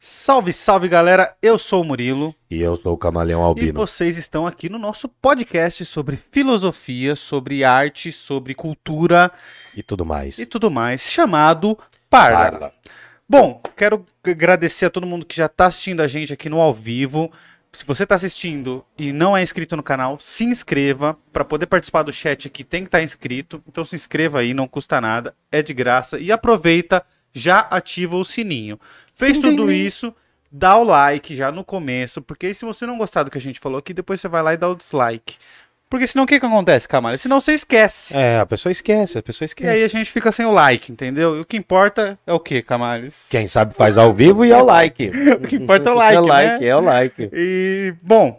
Salve, salve galera, eu sou o Murilo E eu sou o Camaleão e Albino. vocês estão aqui no nosso podcast sobre filosofia, sobre arte, sobre cultura E tudo mais. e tudo mais, chamado Parla. Parla. Bom, quero agradecer a todo mundo que já está assistindo a gente aqui no ao vivo. Se você está assistindo e não é inscrito no canal, se inscreva. Para poder participar do chat aqui tem que estar inscrito. Então se inscreva aí, não custa nada, é de graça. E aproveita, já ativa o sininho. Fez Sim, tudo sim, sim. isso, dá o like já no começo. Porque se você não gostar do que a gente falou aqui, depois você vai lá e dá o dislike. Porque senão o que, que acontece, Camara? Senão você esquece. É, a pessoa esquece, a pessoa E esquece. aí a gente fica sem o like, entendeu? E o que importa é o que, Camales? Quem sabe faz ao vivo e é o like. O que importa é o like, É o like, né? é o like. E, bom,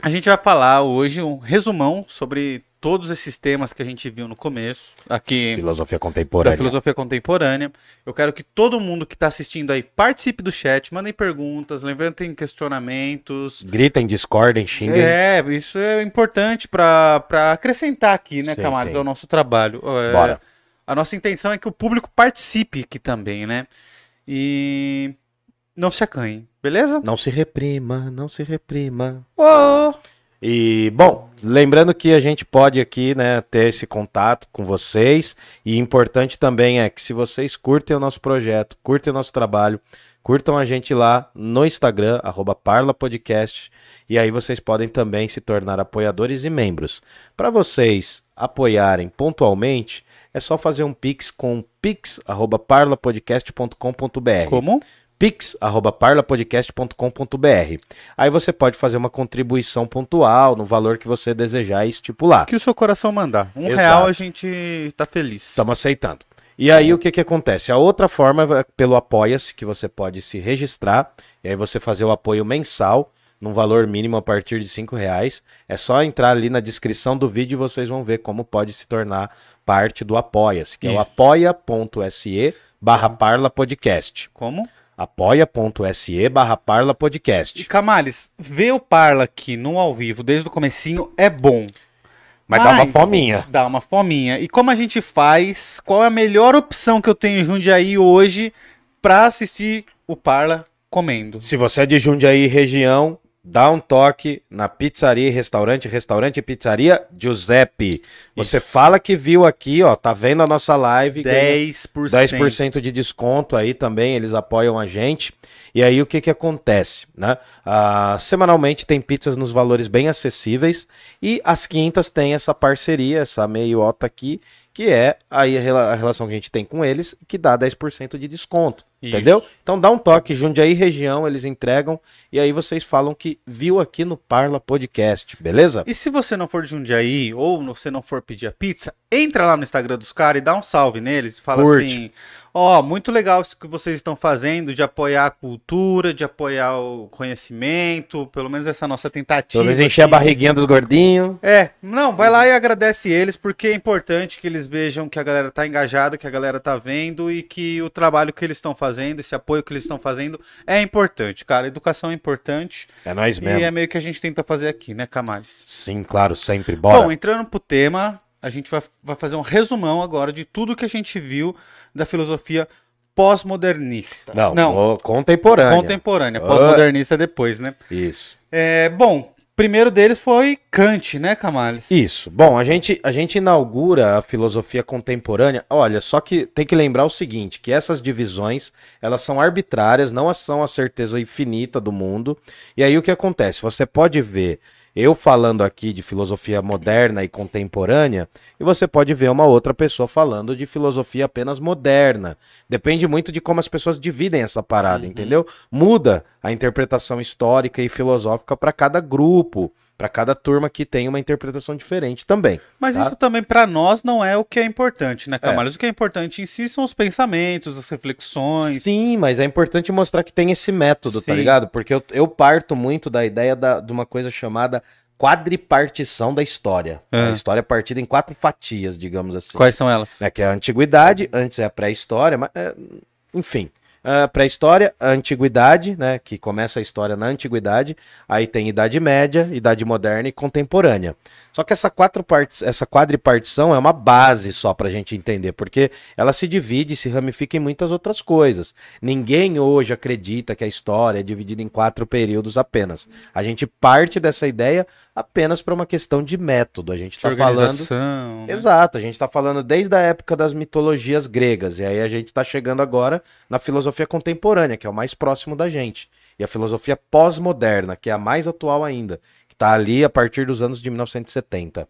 a gente vai falar hoje um resumão sobre todos esses temas que a gente viu no começo, aqui Filosofia contemporânea. filosofia contemporânea. Eu quero que todo mundo que está assistindo aí participe do chat, mandem perguntas, levantem questionamentos. Gritem, discordem, xinguem. É, isso é importante para acrescentar aqui, né, Sim, Camales, sim. ao nosso trabalho. É, Bora. A nossa intenção é que o público participe aqui também, né? E não se acanhem, beleza? Não se reprima, não se reprima. Ô! E, bom, lembrando que a gente pode aqui, né, ter esse contato com vocês. E importante também é que se vocês curtem o nosso projeto, curtem o nosso trabalho, curtam a gente lá no Instagram, arroba Parla Podcast. E aí vocês podem também se tornar apoiadores e membros. Para vocês apoiarem pontualmente, é só fazer um pix com pix@parlapodcast.com.br Como? pix@parlapodcast.com.br. Aí você pode fazer uma contribuição pontual no valor que você desejar estipular. que o seu coração mandar. Um Exato. real a gente tá feliz. Estamos aceitando. E aí o que que acontece? A outra forma é pelo Apoia-se, que você pode se registrar, e aí você fazer o apoio mensal, num valor mínimo a partir de cinco reais. É só entrar ali na descrição do vídeo e vocês vão ver como pode se tornar parte do Apoia-se, que é o Isso. apoia.se barra Parla Podcast. Como? apoia.se barra Parla E Podcast. Camales, ver o Parla aqui no ao vivo desde o comecinho é bom. Mas dá uma fominha. Dá uma fominha. E como a gente faz? Qual é a melhor opção que eu tenho em Jundiaí hoje pra assistir o Parla comendo? Se você é de Jundiaí região, dá um toque na pizzaria e restaurante, restaurante e pizzaria Giuseppe. Você fala que viu aqui, ó, tá vendo a nossa live, ganha 10%. 10% de desconto aí também, eles apoiam a gente. E aí o que que acontece, né? Ah, semanalmente tem pizzas nos valores bem acessíveis e às quintas tem essa parceria, essa meiota aqui, que é aí a relação que a gente tem com eles, que dá 10% de desconto, Isso. entendeu? Então dá um toque, Jundiaí região, eles entregam e aí vocês falam que viu aqui no Parla Podcast, beleza? E se você não for de Jundiaí ou você não for pedir a pizza, entra lá no Instagram dos caras e dá um salve neles. Fala Curte. assim: Ó, muito legal isso que vocês estão fazendo de apoiar a cultura, de apoiar o conhecimento, pelo menos essa nossa tentativa. Pelo menos encher a aqui. barriguinha dos gordinhos. É, não, vai lá e agradece eles, porque é importante que eles vejam que a galera tá engajada, que a galera tá vendo e que o trabalho que eles estão fazendo, esse apoio que eles estão fazendo é importante, cara. Educação é importante É nós e mesmo. é meio que a gente tenta fazer aqui, né, Camales? Sim, claro, sempre. Bora. Bom, entrando pro tema, a gente vai, vai fazer um resumão agora de tudo que a gente viu da filosofia pós-modernista. Não, não contemporânea. contemporânea. Pós-modernista depois, né? Isso. É, bom, primeiro deles foi Kant, né, Camales? Isso. Bom, a gente, a gente inaugura a filosofia contemporânea. Olha, só que tem que lembrar o seguinte, que essas divisões, elas são arbitrárias, não são a certeza infinita do mundo. E aí o que acontece? Você pode ver eu falando aqui de filosofia moderna e contemporânea, e você pode ver uma outra pessoa falando de filosofia apenas moderna. Depende muito de como as pessoas dividem essa parada, entendeu? Muda a interpretação histórica e filosófica para cada grupo, para cada turma que tem uma interpretação diferente também. Mas tá? isso também pra nós não é o que é importante, né, Camales? O que é importante em si são os pensamentos, as reflexões. Sim, mas é importante mostrar que tem esse método, tá Sim. ligado? Porque eu, eu parto muito da ideia da- de uma coisa chamada quadripartição da história. É. A história é partida em quatro fatias, digamos assim. Quais são elas? Né, que é a antiguidade, antes é a pré-história, mas é, enfim. A pré-história, antiguidade, né, que começa a história na antiguidade, aí tem idade média, idade moderna e contemporânea. Só que essa quatro partes, essa quadripartição é uma base só para a gente entender, porque ela se divide, se ramifica em muitas outras coisas. Ninguém hoje acredita que a história é dividida em quatro períodos apenas. A gente parte dessa ideia apenas para uma questão de método. A gente está falando. Né? Exato, a gente está falando desde a época das mitologias gregas. E aí a gente está chegando agora na filosofia contemporânea, que é o mais próximo da gente. E a filosofia pós-moderna, que é a mais atual ainda, que está ali a partir dos anos de 1970.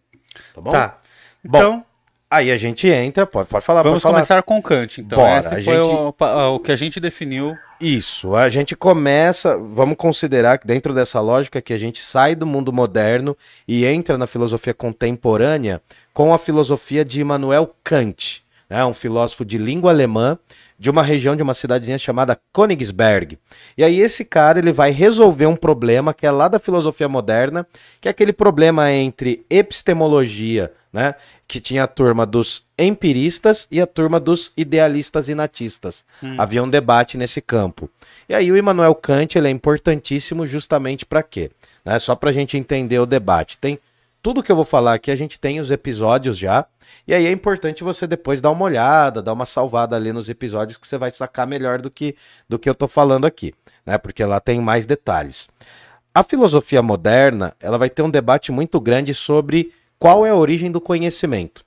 Tá bom? Tá. Então. Bom, aí a gente entra, pode, pode falar. Vamos pode começar com Kant, então. Bora, Esse foi gente... o, o que a gente definiu isso, a gente começa, vamos considerar que dentro dessa lógica que a gente sai do mundo moderno e entra na filosofia contemporânea com a filosofia de Immanuel Kant, né, um filósofo de língua alemã de uma região de uma cidadezinha chamada Königsberg. E aí esse cara ele vai resolver um problema que é lá da filosofia moderna, que é aquele problema entre epistemologia, né, que tinha a turma dos empiristas e a turma dos idealistas e natistas. Hum. Havia um debate nesse campo. E aí o Immanuel Kant ele é importantíssimo justamente para quê? Né? Só para a gente entender o debate. Tem tudo que eu vou falar aqui, a gente tem os episódios já. E aí é importante você depois dar uma olhada, dar uma salvada ali nos episódios que você vai sacar melhor do que, do que eu tô falando aqui, né? Porque lá tem mais detalhes. A filosofia moderna, ela vai ter um debate muito grande sobre qual é a origem do conhecimento.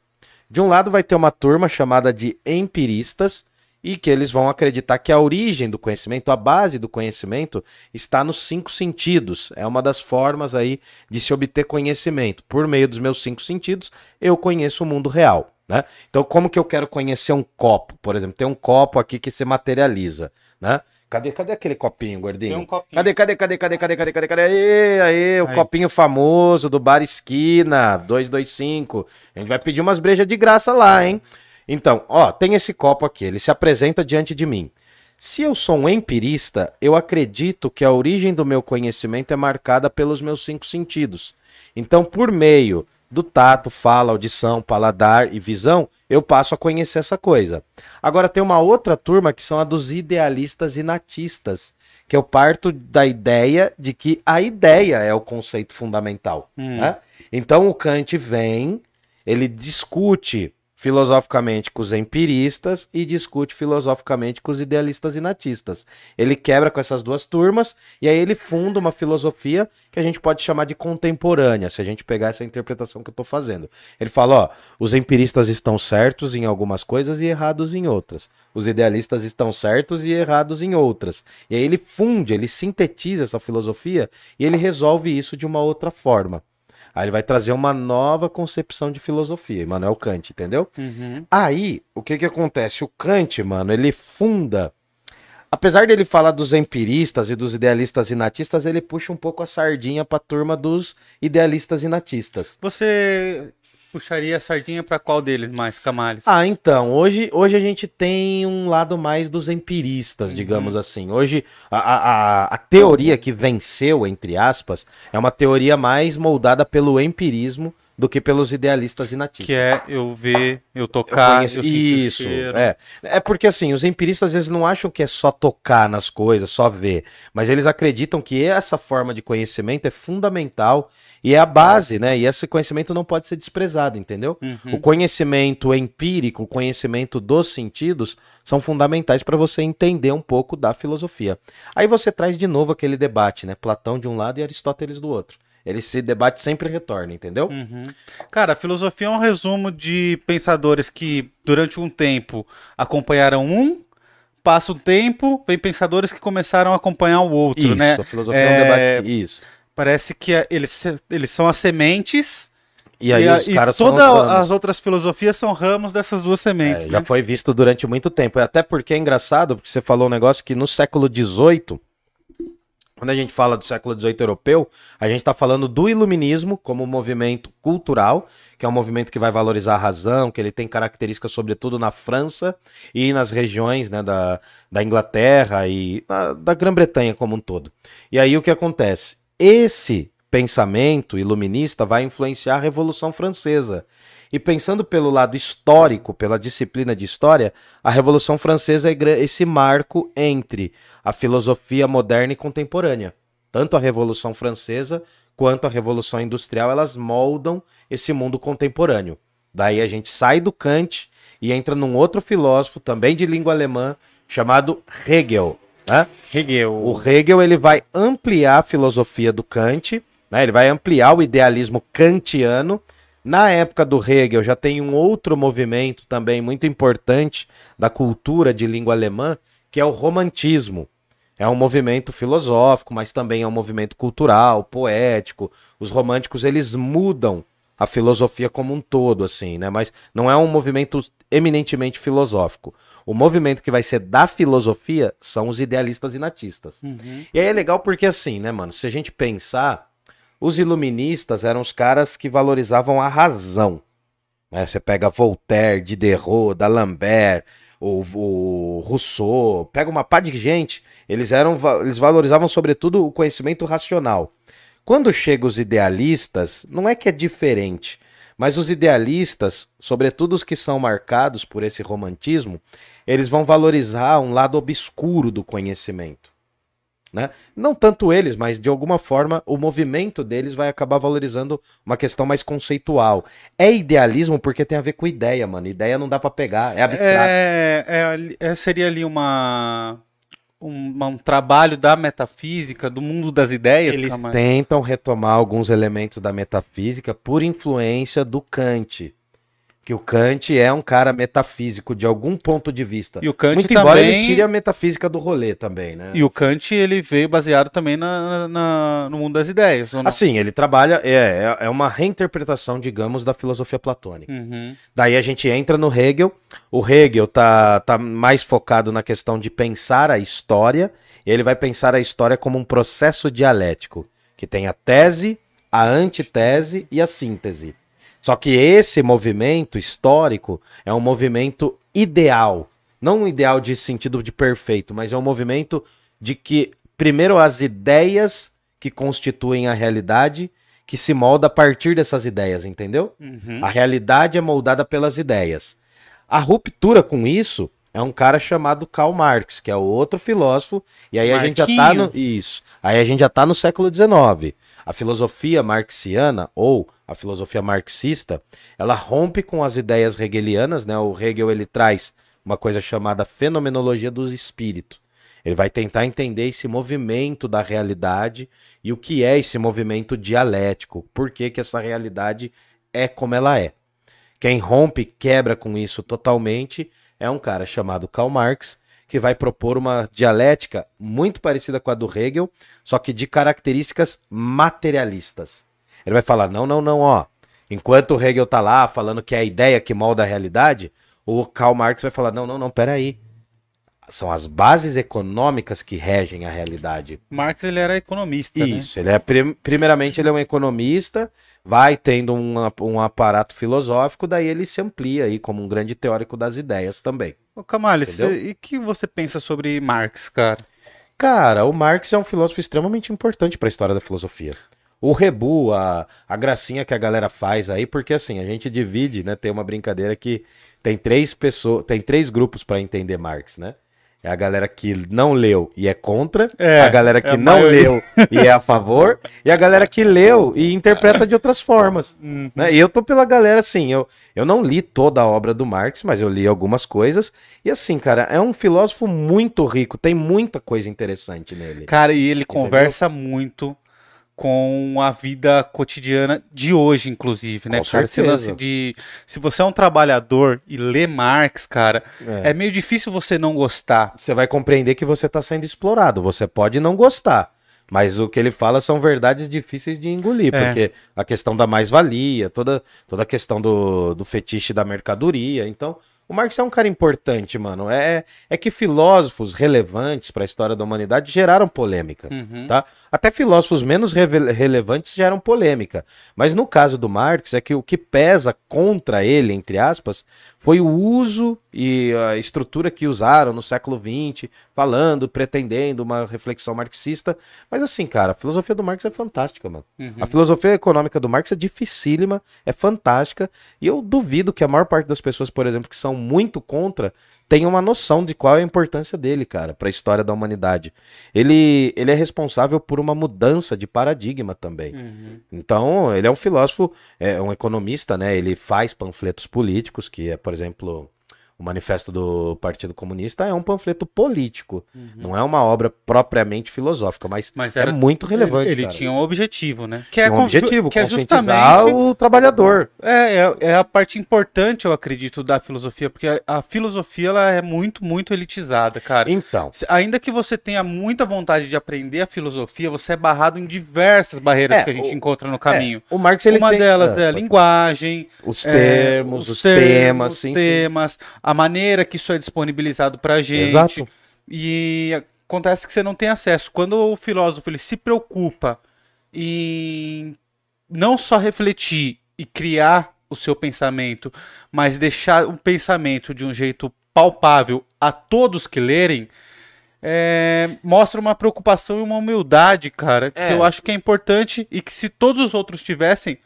De um lado vai ter uma turma chamada de empiristas e que eles vão acreditar que a origem do conhecimento, a base do conhecimento está nos cinco sentidos. É uma das formas aí de se obter conhecimento. Por meio dos meus cinco sentidos, eu conheço o mundo real. Né? Então, como que eu quero conhecer um copo, por exemplo? Tem um copo aqui que se materializa, né? Cadê, cadê aquele copinho, gordinho? Tem um copinho. Cadê, cadê, cadê, cadê, cadê, cadê, cadê, cadê? Aê, aê, o aí. copinho famoso do Bar Esquina, 225. A gente vai pedir umas brejas de graça lá, hein? Então, ó, tem esse copo aqui, ele se apresenta diante de mim. Se eu sou um empirista, eu acredito que a origem do meu conhecimento é marcada pelos meus cinco sentidos. Então, por meio do tato, fala, audição, paladar e visão, eu passo a conhecer essa coisa. Agora tem uma outra turma que são a dos idealistas e natistas, que eu parto da ideia de que a ideia é o conceito fundamental. Hum. Né? Então o Kant vem, ele discute filosoficamente com os empiristas e discute filosoficamente com os idealistas e natistas. Ele quebra com essas duas turmas e aí ele funda uma filosofia que a gente pode chamar de contemporânea, se a gente pegar essa interpretação que eu estou fazendo. Ele fala, ó, os empiristas estão certos em algumas coisas e errados em outras. Os idealistas estão certos e errados em outras. E aí ele funde, ele sintetiza essa filosofia e ele resolve isso de uma outra forma. Aí ele vai trazer uma nova concepção de filosofia, Immanuel Kant, entendeu? Uhum. Aí, o que que acontece? O Kant, mano, ele funda. Apesar dele falar dos empiristas e dos idealistas e natistas, ele puxa um pouco a sardinha pra turma dos idealistas e natistas. Você puxaria a sardinha para qual deles mais, Camales? Ah, então, hoje, hoje a gente tem um lado mais dos empiristas, uhum. digamos assim. Hoje, a, a, a teoria que venceu, entre aspas, é uma teoria mais moldada pelo empirismo do que pelos idealistas e natistas. Que é eu ver, eu tocar, eu, eu Isso, é. É porque assim, os empiristas às vezes não acham que é só tocar nas coisas, só ver, mas eles acreditam que essa forma de conhecimento é fundamental e é a base, né? E esse conhecimento não pode ser desprezado, entendeu? Uhum. O conhecimento empírico, o conhecimento dos sentidos são fundamentais para você entender um pouco da filosofia. Aí você traz de novo aquele debate, né? Platão de um lado e Aristóteles do outro. Ele se debate sempre retorna, entendeu? Uhum. Cara, a filosofia é um resumo de pensadores que durante um tempo acompanharam um, passa um tempo, vem pensadores que começaram a acompanhar o outro, Isso, né? A filosofia é, é um debate. Isso. Parece que eles, eles são as sementes. E aí e, os caras e todas as outras filosofias são ramos dessas duas sementes. É, né? Já foi visto durante muito tempo. Até porque é engraçado, porque você falou um negócio que no século XVIII, quando a gente fala do século XVIII europeu, a gente está falando do iluminismo como movimento cultural, que é um movimento que vai valorizar a razão, que ele tem características sobretudo na França e nas regiões né, da, da Inglaterra e da Grã-Bretanha como um todo. E aí o que acontece? Esse pensamento iluminista vai influenciar a Revolução Francesa. E pensando pelo lado histórico, pela disciplina de história, a Revolução Francesa é esse marco entre a filosofia moderna e contemporânea. Tanto a Revolução Francesa quanto a Revolução Industrial, elas moldam esse mundo contemporâneo. Daí a gente sai do Kant e entra num outro filósofo, também de língua alemã, chamado Hegel. Né? Hegel. O Hegel ele vai ampliar a filosofia do Kant, né? ele vai ampliar o idealismo kantiano na época do Hegel já tem um outro movimento também muito importante da cultura de língua alemã, que é o romantismo. É um movimento filosófico, mas também é um movimento cultural, poético. Os românticos eles mudam a filosofia como um todo, assim, né? Mas não é um movimento eminentemente filosófico. O movimento que vai ser da filosofia são os idealistas e natistas. Uhum. E aí é legal porque, assim, né, mano? Se a gente pensar, os iluministas eram os caras que valorizavam a razão. Né? Você pega Voltaire, Diderot, D'Alembert, o, o Rousseau, pega uma pá de gente, eles eram eles valorizavam sobretudo o conhecimento racional. Quando chegam os idealistas, não é que é diferente, mas os idealistas, sobretudo os que são marcados por esse romantismo, eles vão valorizar um lado obscuro do conhecimento. Né? Não tanto eles, mas de alguma forma o movimento deles vai acabar valorizando uma questão mais conceitual. É idealismo porque tem a ver com ideia, mano. Ideia não dá para pegar, é abstrato. É, é, é, seria ali uma um, um, trabalho da metafísica, do mundo das ideias. Eles tentam retomar alguns elementos da metafísica por influência do Kant que o Kant é um cara metafísico de algum ponto de vista. E o Kant Muito também... embora ele tire a metafísica do rolê também, né? E o Kant ele veio baseado também na, na no mundo das ideias. Assim, ele trabalha é, é, é uma reinterpretação, digamos, da filosofia platônica. Uhum. Daí a gente entra no Hegel. O Hegel tá, tá mais focado na questão de pensar a história. E ele vai pensar a história como um processo dialético que tem a tese, a antitese e a síntese. Só que esse movimento histórico é um movimento ideal. Não um ideal de sentido de perfeito, mas é um movimento de que, primeiro, as ideias que constituem a realidade que se molda a partir dessas ideias, entendeu? Uhum. A realidade é moldada pelas ideias. A ruptura com isso é um cara chamado Karl Marx, que é outro filósofo, e aí Marquinho. a gente já tá no isso. Aí a gente já tá no século XIX. A filosofia marxiana ou a filosofia marxista, ela rompe com as ideias hegelianas, né? O Hegel ele traz uma coisa chamada fenomenologia dos espíritos. Ele vai tentar entender esse movimento da realidade e o que é esse movimento dialético, por que, que essa realidade é como ela é. Quem rompe, quebra com isso totalmente, é um cara chamado Karl Marx, que vai propor uma dialética muito parecida com a do Hegel, só que de características materialistas. Ele vai falar: não, não, não, ó. Enquanto o Hegel tá lá falando que é a ideia que molda a realidade, o Karl Marx vai falar: não, não, não, peraí. São as bases econômicas que regem a realidade. Marx ele era economista. Né? Isso, né? ele é primeiramente ele é um economista, vai tendo um, um aparato filosófico, daí ele se amplia aí como um grande teórico das ideias também. Ô Camales, e que você pensa sobre Marx, cara? Cara, o Marx é um filósofo extremamente importante para a história da filosofia. O rebu, a, a gracinha que a galera faz aí, porque assim, a gente divide, né? Tem uma brincadeira que tem três pessoas, tem três grupos para entender Marx, né? É a galera que não leu e é contra, é, a galera que é não maioria. leu e é a favor, e a galera que leu e interpreta de outras formas. Uhum. Né? E eu tô pela galera assim, eu, eu não li toda a obra do Marx, mas eu li algumas coisas. E assim, cara, é um filósofo muito rico, tem muita coisa interessante nele. Cara, e ele Entendeu? conversa muito com a vida cotidiana de hoje, inclusive, né? Com certeza. de se você é um trabalhador e lê Marx, cara, é. é meio difícil você não gostar. Você vai compreender que você está sendo explorado. Você pode não gostar, mas o que ele fala são verdades difíceis de engolir, é. porque a questão da mais-valia, toda, toda a questão do, do fetiche da mercadoria. Então, o Marx é um cara importante, mano. É, é que filósofos relevantes para a história da humanidade geraram polêmica, uhum. tá? Até filósofos menos re relevantes geram polêmica. Mas no caso do Marx é que o que pesa contra ele, entre aspas, foi o uso e a estrutura que usaram no século XX falando, pretendendo uma reflexão marxista. Mas assim, cara, a filosofia do Marx é fantástica, mano. Uhum. A filosofia econômica do Marx é dificílima, é fantástica, e eu duvido que a maior parte das pessoas, por exemplo, que são muito contra, tenha uma noção de qual é a importância dele, cara, para a história da humanidade. Ele, ele é responsável por uma mudança de paradigma também. Uhum. Então, ele é um filósofo, é um economista, né? Ele faz panfletos políticos, que é, por exemplo, o Manifesto do Partido Comunista é um panfleto político, não é uma obra propriamente filosófica, mas, Uhum. Mas é era- muito relevante. Ele cara. tinha um objetivo, né? Que Tinha um objetivo, que é conscientizar o trabalhador. É, é, é a parte importante, eu acredito, da filosofia, porque a, a filosofia ela é muito, muito elitizada, cara. Então, Ainda que você tenha muita vontade de aprender a filosofia, você é barrado em diversas barreiras É, que a gente o- encontra no caminho. é, o Marx ele Uma tem- delas é, é a linguagem, os é, termos, os, temas, os sim, sim. temas, a maneira que isso é disponibilizado pra gente. Exato. E acontece que você não tem acesso. Quando o filósofo ele se preocupa em não só refletir e criar o seu pensamento, mas deixar o pensamento de um jeito palpável a todos que lerem, é, mostra uma preocupação e uma humildade, cara, que É. eu acho que é importante e que se todos os outros tivessem,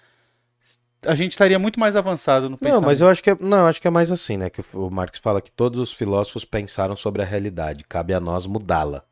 a gente estaria muito mais avançado no Não, pensamento. mas eu acho que é, não, acho que é mais assim, né? Que o Marx fala que todos os filósofos pensaram sobre a realidade, cabe a nós mudá-la.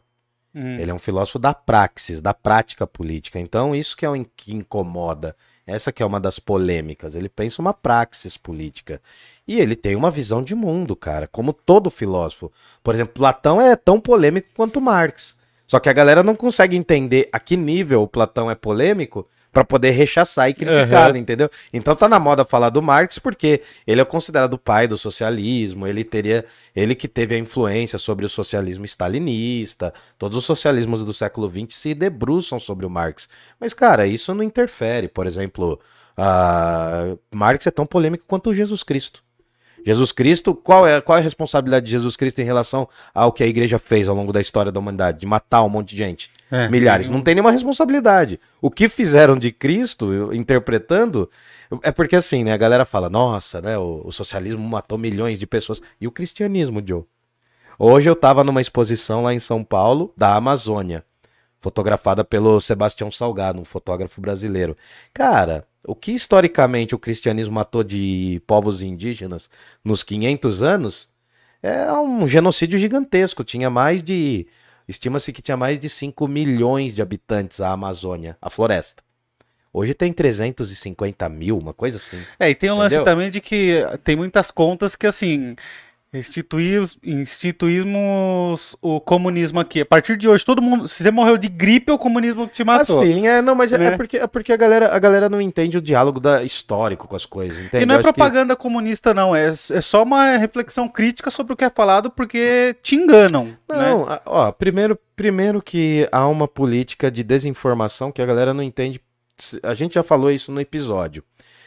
Hum. Ele é um filósofo da praxis, da prática política. Então, isso que é o que incomoda. Essa que é uma das polêmicas. Ele pensa uma praxis política. E ele tem uma visão de mundo, cara, como todo filósofo. Por exemplo, Platão é tão polêmico quanto Marx. Só que a galera não consegue entender a que nível o Platão é polêmico pra poder rechaçar e criticar, Aham. entendeu? Então tá na moda falar do Marx porque ele é considerado o pai do socialismo, ele teria, ele que teve a influência sobre o socialismo stalinista, todos os socialismos do século XX se debruçam sobre o Marx. Mas cara, isso não interfere, por exemplo, a Marx é tão polêmico quanto o Jesus Cristo. Jesus Cristo, qual é, qual é a responsabilidade de Jesus Cristo em relação ao que a igreja fez ao longo da história da humanidade? De matar um monte de gente. É, Milhares. Não tem nenhuma responsabilidade. O que fizeram de Cristo, eu- interpretando, é porque assim, né? A galera fala, nossa, né? O, o socialismo matou milhões de pessoas. E o cristianismo, Joe? Hoje eu tava numa exposição lá em São Paulo, da Amazônia, fotografada pelo Sebastião Salgado, um fotógrafo brasileiro. Cara, o que historicamente o cristianismo matou de povos indígenas nos 500 anos é um genocídio gigantesco. Tinha mais de. Estima-se que tinha mais de 5 milhões de habitantes a Amazônia, a floresta. Hoje tem 350 mil, uma coisa assim. É, e tem um lance Entendeu? também de que tem muitas contas que, assim, instituir, instituímos o comunismo aqui. A partir de hoje, todo mundo. Se você morreu de gripe, é o comunismo que te matou. Assim, é, não, mas é, Né? é porque, é porque a, galera, a galera não entende o diálogo da, histórico com as coisas, entende? e não é acho que- propaganda comunista, não. É, é só uma reflexão crítica sobre o que é falado porque te enganam. né? Não, a- ó, primeiro, primeiro que há uma política de desinformação que a galera não entende. A gente já falou isso no episódio.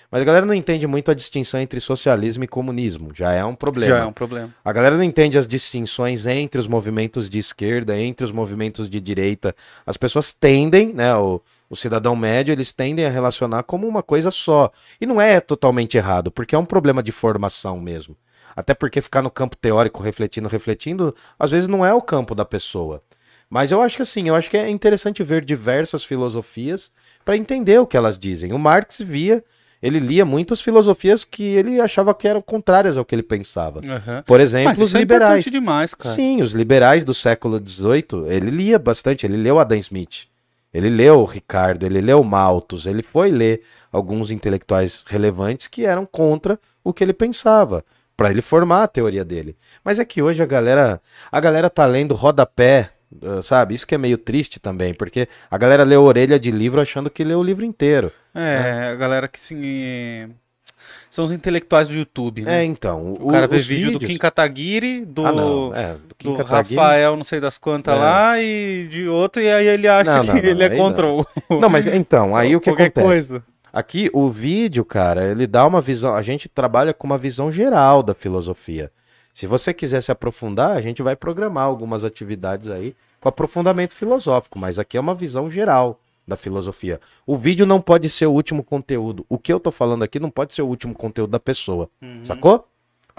Mas a galera não entende muito a distinção entre socialismo e comunismo. Já é um problema. Já é um problema. A galera não entende as distinções entre os movimentos de esquerda, entre os movimentos de direita. As pessoas tendem, né, o, o cidadão médio, eles tendem a relacionar como uma coisa só. E não é totalmente errado, porque é um problema de formação mesmo. Até porque ficar no campo teórico, refletindo, refletindo, às vezes não é o campo da pessoa. Mas eu acho que assim, eu acho que é interessante ver diversas filosofias para entender o que elas dizem. O Marx via, ele lia muitas filosofias que ele achava que eram contrárias ao que ele pensava. Aham. Por exemplo, Mas os é liberais. importante demais, cara. Sim, os liberais do século XVIII, ele lia bastante, ele leu Adam Smith, ele leu Ricardo, ele leu Malthus, ele foi ler alguns intelectuais relevantes que eram contra o que ele pensava, para ele formar a teoria dele. Mas é que hoje a galera, a galera tá lendo rodapé, sabe? Isso que é meio triste também, porque a galera lê orelha de livro achando que leu o livro inteiro. É, a galera que assim. São os intelectuais do YouTube, É, né? então, o cara vê vídeo do vídeos- Kim Kataguiri, do, Ah, não, é, do Kim do Kataguiri- Rafael, não sei das quantas É. lá, e de outro, e aí ele acha Não, que não, não, ele é contra o. Não, mas então, aí o que acontece? coisa. Aqui, o vídeo, cara, ele dá uma visão. A gente trabalha com uma visão geral da filosofia. Se você quiser se aprofundar, a gente vai programar algumas atividades aí com aprofundamento filosófico, mas aqui é uma visão geral da filosofia. O vídeo não pode ser o último conteúdo. O que eu tô falando aqui não pode ser o último conteúdo da pessoa. Sacou?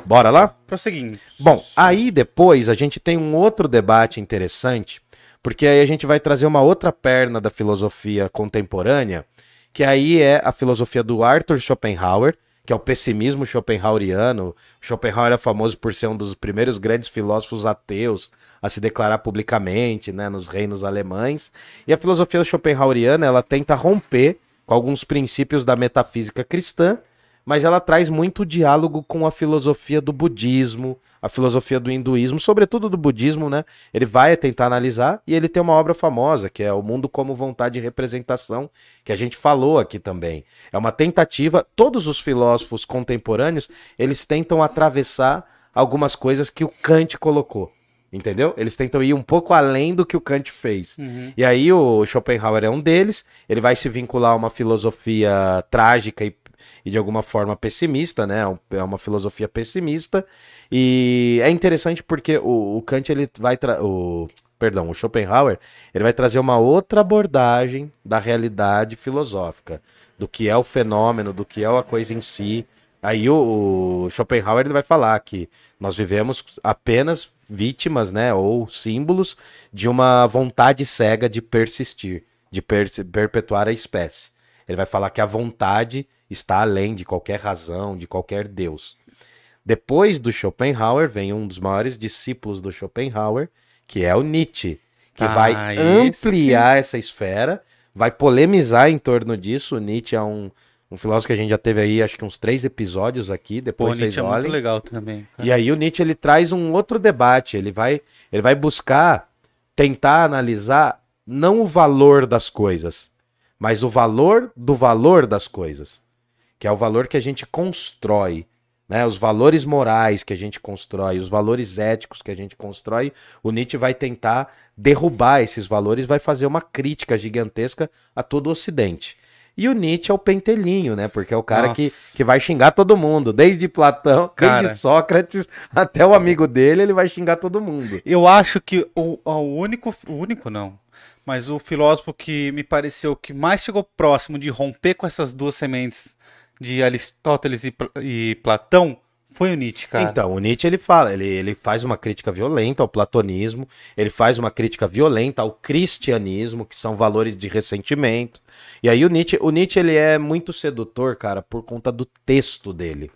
Bora lá? Prosseguindo. Bom, aí depois a gente tem um outro debate interessante, porque aí a gente vai trazer uma outra perna da filosofia contemporânea, que aí é a filosofia do Arthur Schopenhauer, que é o pessimismo schopenhaueriano. Schopenhauer é famoso por ser um dos primeiros grandes filósofos ateus a se declarar publicamente, né, nos reinos alemães. E a filosofia schopenhaueriana, ela tenta romper com alguns princípios da metafísica cristã, mas ela traz muito diálogo com a filosofia do budismo, a filosofia do hinduísmo, sobretudo do budismo, né? Ele vai tentar analisar e ele tem uma obra famosa, que é O Mundo como Vontade e Representação, que a gente falou aqui também. É uma tentativa, todos os filósofos contemporâneos, eles tentam atravessar algumas coisas que o Kant colocou. Entendeu? Eles tentam ir um pouco além do que o Kant fez. Uhum. E aí o Schopenhauer é um deles, ele vai se vincular a uma filosofia trágica e, e de alguma forma pessimista, né? É uma filosofia pessimista. E é interessante porque o, o Kant ele vai o perdão, o Schopenhauer, ele vai trazer uma outra abordagem da realidade filosófica, do que é o fenômeno, do que é a coisa em si. Aí o, o Schopenhauer ele vai falar que nós vivemos apenas vítimas, né, ou símbolos de uma vontade cega de persistir, de per perpetuar a espécie. Ele vai falar que a vontade está além de qualquer razão, de qualquer Deus. Depois do Schopenhauer vem um dos maiores discípulos do Schopenhauer, que é o Nietzsche, que Ah, vai esse- ampliar essa esfera, vai polemizar em torno disso. O Nietzsche é um, um filósofo que a gente já teve aí, acho que uns três episódios aqui, Pô, depois o vocês Nietzsche é muito olhem. legal também. cara. E aí o Nietzsche ele traz um outro debate, ele vai, ele vai buscar tentar analisar não o valor das coisas, mas o valor do valor das coisas, que é o valor que a gente constrói, né? Os valores morais que a gente constrói, os valores éticos que a gente constrói, o Nietzsche vai tentar derrubar esses valores, vai fazer uma crítica gigantesca a todo o Ocidente. E o Nietzsche é o pentelinho, né? Porque é o cara que, que vai xingar todo mundo, desde Platão, Cara. desde Sócrates até o amigo dele, ele vai xingar todo mundo. Eu acho que o, o único, o único não, mas o filósofo que me pareceu que mais chegou próximo de romper com essas duas sementes de Aristóteles e, e Platão foi o Nietzsche, cara. Então, o Nietzsche ele fala, ele, ele faz uma crítica violenta ao platonismo, ele faz uma crítica violenta ao cristianismo, que são valores de ressentimento. E aí o Nietzsche, o Nietzsche ele é muito sedutor, cara, por conta do texto dele.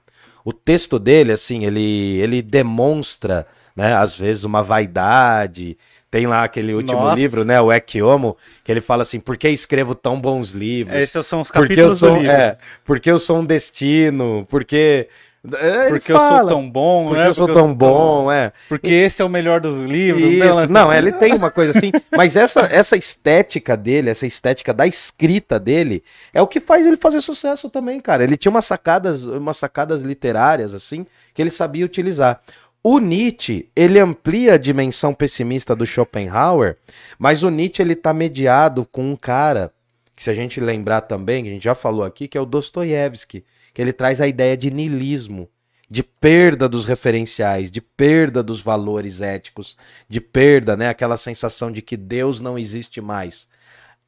O texto dele, assim, ele, ele demonstra, né, às vezes uma vaidade. Tem lá aquele último Nossa. livro, né, o Ecce Homo, que ele fala assim, por que escrevo tão bons livros? Esses são os porque eu capítulos sou, do livro. é, porque eu sou um destino, porque é, porque eu sou fala, tão bom, porque né? eu sou tão bom, é. Porque esse é o melhor dos livros. Isso, não, Assim, ele tem uma coisa assim, mas essa, essa estética dele, essa estética da escrita dele, é o que faz ele fazer sucesso também, cara. Ele tinha umas sacadas, umas sacadas literárias assim, que ele sabia utilizar. O Nietzsche, ele amplia a dimensão pessimista do Schopenhauer, mas o Nietzsche ele tá mediado com um cara que se a gente lembrar também, que a gente já falou aqui, que é o Dostoiévski, que ele traz a ideia de niilismo, de perda dos referenciais, de perda dos valores éticos, de perda, né, aquela sensação de que Deus não existe mais.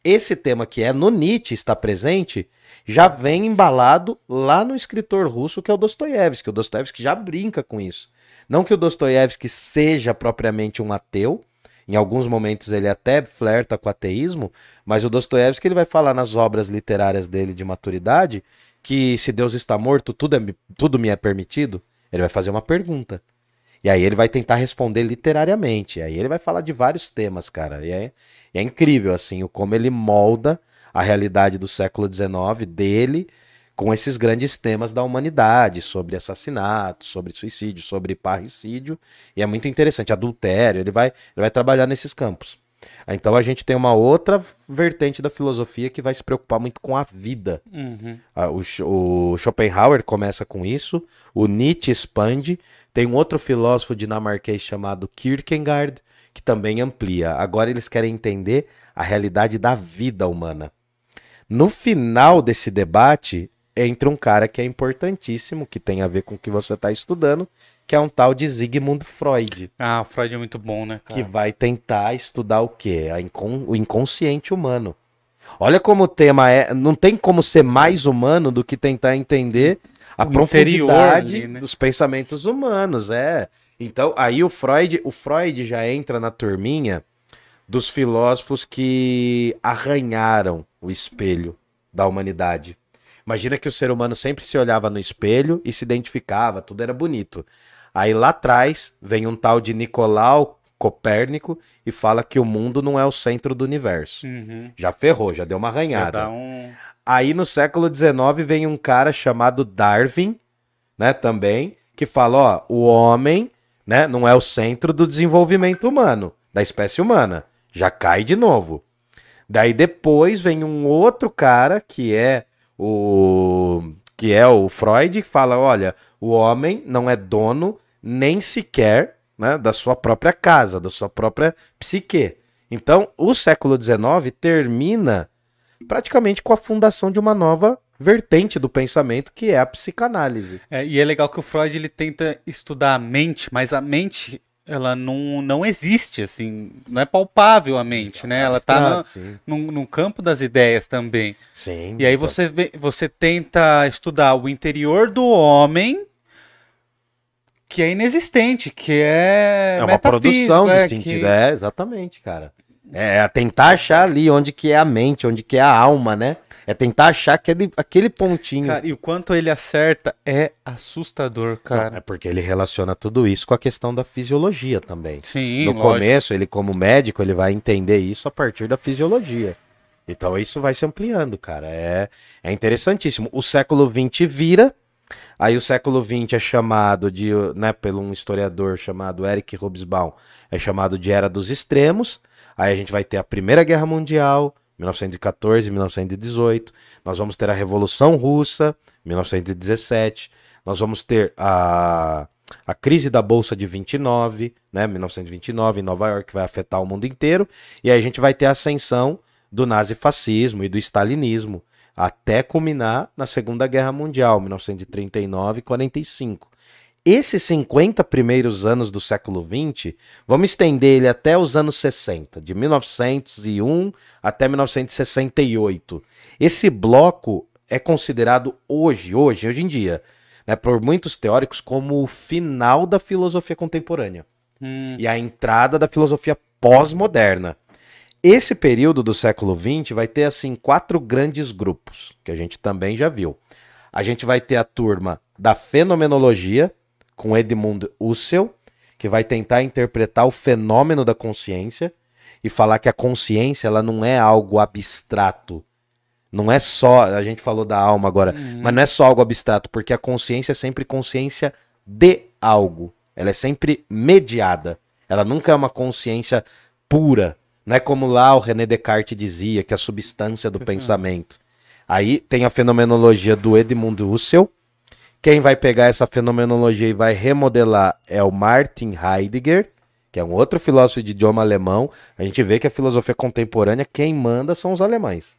Esse tema que é no Nietzsche está presente, já vem embalado lá no escritor russo que é o Dostoiévski. O Dostoiévski já brinca com isso. Não que o Dostoiévski seja propriamente um ateu, em alguns momentos ele até flerta com o ateísmo, mas o Dostoiévski ele vai falar nas obras literárias dele de maturidade que se Deus está morto, tudo, é, tudo me é permitido. Ele vai fazer uma pergunta. E aí ele vai tentar responder literariamente. E aí ele vai falar de vários temas, cara. E é, é incrível, assim, o como ele molda a realidade do século XIX dele com esses grandes temas da humanidade, sobre assassinato, sobre suicídio, sobre parricídio. E é muito interessante. Adultério, ele vai, ele vai trabalhar nesses campos. Então a gente tem uma outra vertente da filosofia que vai se preocupar muito com a vida. Uhum. Ah, O, o Schopenhauer começa com isso, o Nietzsche expande, tem um outro filósofo dinamarquês chamado Kierkegaard, que também amplia. Agora eles querem entender a realidade da vida humana. No final desse debate, entra um cara que é importantíssimo, que tem a ver com o que você está estudando, que é um tal de Sigmund Freud, Ah, o Freud é muito bom, né, que cara? vai tentar estudar o quê? Incon- o inconsciente humano. Olha como o tema é. Não tem como ser mais humano do que tentar entender a O profundidade ali, né? dos pensamentos humanos, é. Então, aí o Freud, o Freud já entra na turminha dos filósofos que arranharam o espelho da humanidade. Imagina que o ser humano sempre se olhava no espelho e se identificava, tudo era bonito. Aí lá atrás vem um tal de Nicolau Copérnico e fala que o mundo não é o centro do universo. Uhum. Já ferrou, já deu uma Já arranhada. dá um... Aí no século XIX vem um cara chamado Darwin, né, também, que fala, ó, o homem, né, não é o centro do desenvolvimento humano, da espécie humana. Já cai de novo. Daí depois vem um outro cara que é o que é o Freud, que fala, olha, o homem não é dono nem sequer, né, da sua própria casa, da sua própria psique. Então, o século XIX termina praticamente com a fundação de uma nova vertente do pensamento, que é a psicanálise. É, e é legal que o Freud ele tenta estudar a mente, mas a mente ela não, não existe, assim, não é palpável a mente, né? Ela tá na, Sim, no, no campo das ideias também. sim. E aí você, vê- você tenta estudar o interior do homem, que é inexistente, que é. É uma produção é, de que- sentido. É, exatamente, cara. É tentar achar ali onde que é a mente, onde que é a alma, né? É tentar achar aquele, aquele pontinho. Cara, e o quanto ele acerta é assustador, cara. É porque ele relaciona tudo isso com a questão da fisiologia também. Sim, no lógico. começo, ele como médico, ele vai entender isso a partir da fisiologia. Então isso vai se ampliando, cara. É, é interessantíssimo. O século XX vira, aí o século XX é chamado de, né, pelo um historiador chamado Eric Hobsbawm, é chamado de Era dos Extremos. Aí a gente vai ter a Primeira Guerra Mundial, 1914, 1918. Nós vamos ter a Revolução Russa, 1917. Nós vamos ter a, a crise da Bolsa de 29, né, 1929, em Nova York, que vai afetar o mundo inteiro. E aí a gente vai ter a ascensão do nazifascismo e do stalinismo, até culminar na Segunda Guerra Mundial, 1939 e 45. Esses 50 primeiros anos do século XX, vamos estender ele até os anos 60, de 1901 até 1968. Esse bloco é considerado hoje, hoje, hoje em dia, né, por muitos teóricos, como o final da filosofia contemporânea Hum, e a entrada da filosofia pós-moderna. Esse período do século XX vai ter assim quatro grandes grupos, que a gente também já viu. A gente vai ter a turma da fenomenologia, com Edmund Husserl, que vai tentar interpretar o fenômeno da consciência e falar que a consciência ela não é algo abstrato. Não é só, a gente falou da alma agora, mas não é só algo abstrato, porque a consciência é sempre consciência de algo. Ela é sempre mediada. Ela nunca é uma consciência pura. Não é como lá o René Descartes dizia, que é a substância do pensamento. Aí tem a fenomenologia do Edmund Husserl. Quem vai pegar essa fenomenologia e vai remodelar é o Martin Heidegger, que é um outro filósofo de idioma alemão. A gente vê que a filosofia contemporânea, quem manda são os alemães.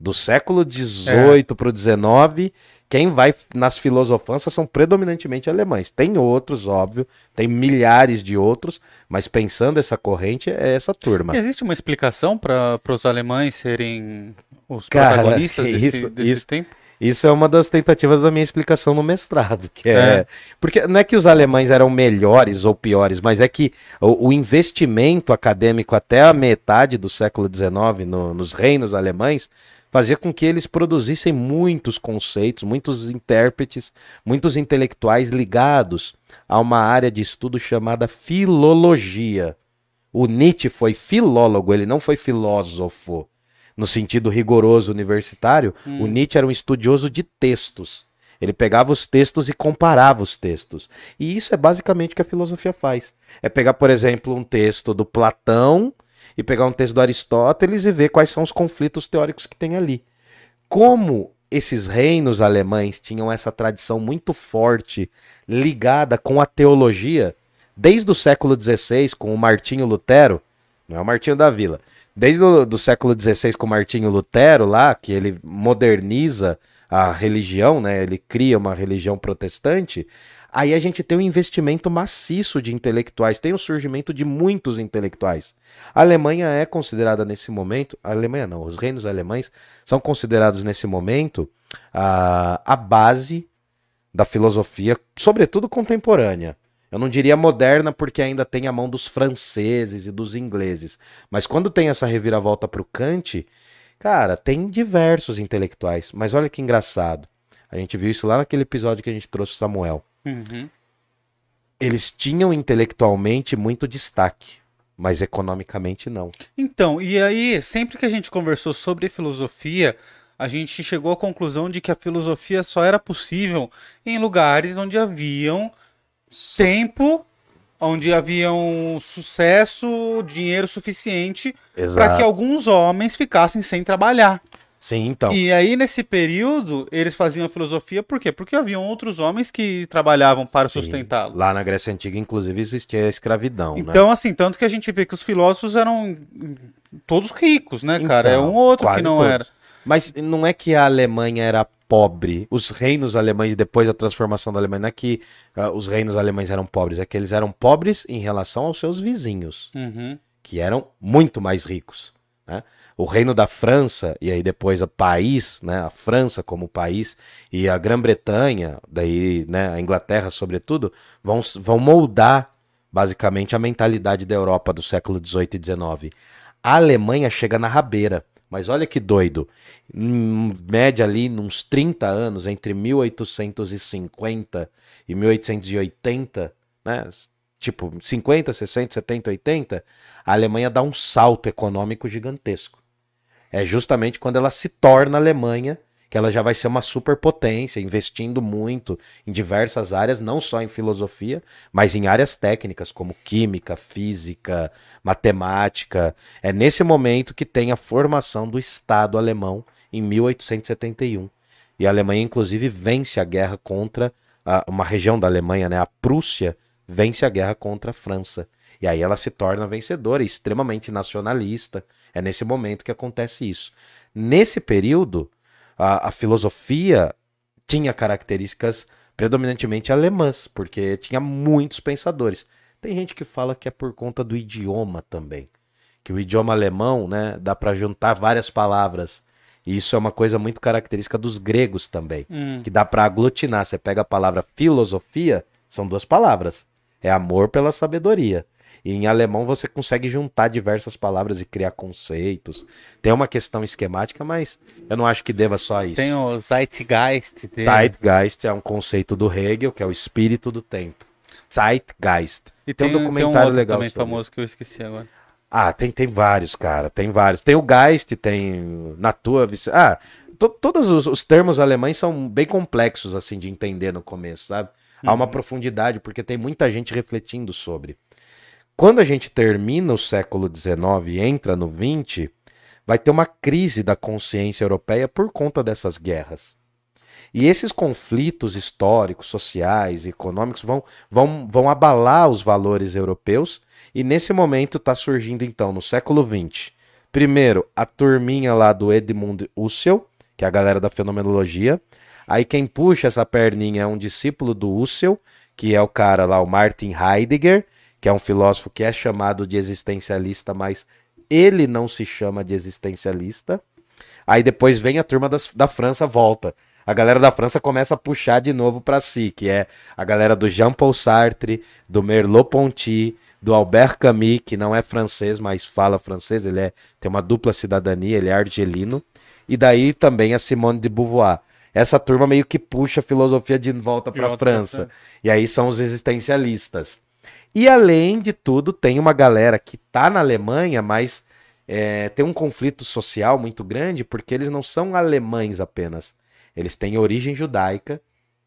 Do século XVIII para o XIX, quem vai nas filosofanças são predominantemente alemães. Tem outros, óbvio, tem milhares de outros, mas pensando essa corrente é essa turma. E existe uma explicação para os alemães serem os Cara, protagonistas desse, isso- desse isso- tempo? Isso é uma das tentativas da minha explicação no mestrado, que é, É. porque não é que os alemães eram melhores ou piores, mas é que o, o investimento acadêmico até a metade do século XIX no- nos reinos alemães fazia com que eles produzissem muitos conceitos, muitos intérpretes, muitos intelectuais ligados a uma área de estudo chamada filologia. O Nietzsche foi filólogo, ele não foi filósofo no sentido rigoroso universitário. O Nietzsche era um estudioso de textos. Ele pegava os textos e comparava os textos. E isso é basicamente o que a filosofia faz. É pegar, por exemplo, um texto do Platão e pegar um texto do Aristóteles e ver quais são os conflitos teóricos que tem ali. Como esses reinos alemães tinham essa tradição muito forte ligada com a teologia, desde o século XVI, com o Martinho Lutero, não é o Martinho da Vila, desde o século XVI com Martinho Lutero lá, que ele moderniza a religião, né? Ele cria uma religião protestante. Aí a gente tem um investimento maciço de intelectuais, tem o surgimento de muitos intelectuais. A Alemanha é considerada nesse momento, a Alemanha não, os reinos alemães são considerados nesse momento a, a base da filosofia, sobretudo contemporânea. Eu não diria moderna porque ainda tem a mão dos franceses e dos ingleses. Mas quando tem essa reviravolta para o Kant, cara, tem diversos intelectuais. Mas olha que engraçado. A gente viu isso lá naquele episódio que a gente trouxe o Samuel. Uhum. Eles tinham intelectualmente muito destaque, mas economicamente não. Então, e aí, sempre que a gente conversou sobre filosofia, a gente chegou à conclusão de que a filosofia só era possível em lugares onde haviam tempo, onde havia um sucesso, dinheiro suficiente para que alguns homens ficassem sem trabalhar. Sim, então. E aí, nesse período, eles faziam filosofia por quê? Porque haviam outros homens que trabalhavam para sustentá-lo. Lá na Grécia Antiga, inclusive, existia a escravidão, né? Então, assim, tanto que a gente vê que os filósofos eram todos ricos, né, cara? é Então, um ou outro que não todos. era. Mas não é que a Alemanha era pobre. Os reinos alemães, depois da transformação da Alemanha, não é que ah, os reinos alemães eram pobres, é que eles eram pobres em relação aos seus vizinhos, Uhum. que eram muito mais ricos. né? O reino da França, e aí depois o país, né, a França como país, e a Grã-Bretanha, daí né, a Inglaterra sobretudo, vão, vão moldar basicamente a mentalidade da Europa do século XVIII e XIX. A Alemanha chega na rabeira. Mas olha que doido. Em média ali, uns 30 anos, entre 1850 e 1880, né? Tipo, 50, 60, 70, 80, a Alemanha dá um salto econômico gigantesco. É justamente quando ela se torna Alemanha que ela já vai ser uma superpotência, investindo muito em diversas áreas, não só em filosofia, mas em áreas técnicas como química, física, matemática. É nesse momento que tem a formação do Estado alemão em 1871. E a Alemanha, inclusive, vence a guerra contra a- uma região da Alemanha, né? A Prússia vence a guerra contra a França. E aí ela se torna vencedora, extremamente nacionalista. É nesse momento que acontece isso. Nesse período, a, a filosofia tinha características predominantemente alemãs, porque tinha muitos pensadores. Tem gente que fala que é por conta do idioma também, que o idioma alemão, né, dá para juntar várias palavras. E isso é uma coisa muito característica dos gregos também, Hum. que dá para aglutinar. Você pega a palavra filosofia, são duas palavras. É amor pela sabedoria. E em alemão você consegue juntar diversas palavras e criar conceitos. Tem uma questão esquemática, mas eu não acho que deva só isso. Tem o Zeitgeist dele. Zeitgeist é um conceito do Hegel, que é o espírito do tempo. Zeitgeist. E tem um tem, documentário outro legal também sobre. famoso que eu esqueci agora. Ah, tem, tem vários, cara. Tem vários. Tem o Geist, tem Natur. Ah, to- todos os, os termos alemães são bem complexos, assim, de entender no começo, sabe? Há uma profundidade, porque tem muita gente refletindo sobre. Quando a gente termina o século XIX e entra no XX, vai ter uma crise da consciência europeia por conta dessas guerras. E esses conflitos históricos, sociais e econômicos vão, vão, vão abalar os valores europeus. E nesse momento está surgindo, então, no século XX, primeiro a turminha lá do Edmund Husserl, que é a galera da fenomenologia. Aí quem puxa essa perninha é um discípulo do Husserl, que é o cara lá, o Martin Heidegger, que é um filósofo que é chamado de existencialista, mas ele não se chama de existencialista. Aí depois vem a turma das- da França, volta. A galera da França começa a puxar de novo pra si, que é a galera do Jean-Paul Sartre, do Merleau-Ponty, do Albert Camus, que não é francês, mas fala francês, ele é, tem uma dupla cidadania, ele é argelino. E daí também a Simone de Beauvoir. Essa turma meio que puxa a filosofia de volta pra França. França. E aí são os existencialistas. E além de tudo, tem uma galera que tá na Alemanha, mas é, tem um conflito social muito grande, porque eles não são alemães apenas. Eles têm origem judaica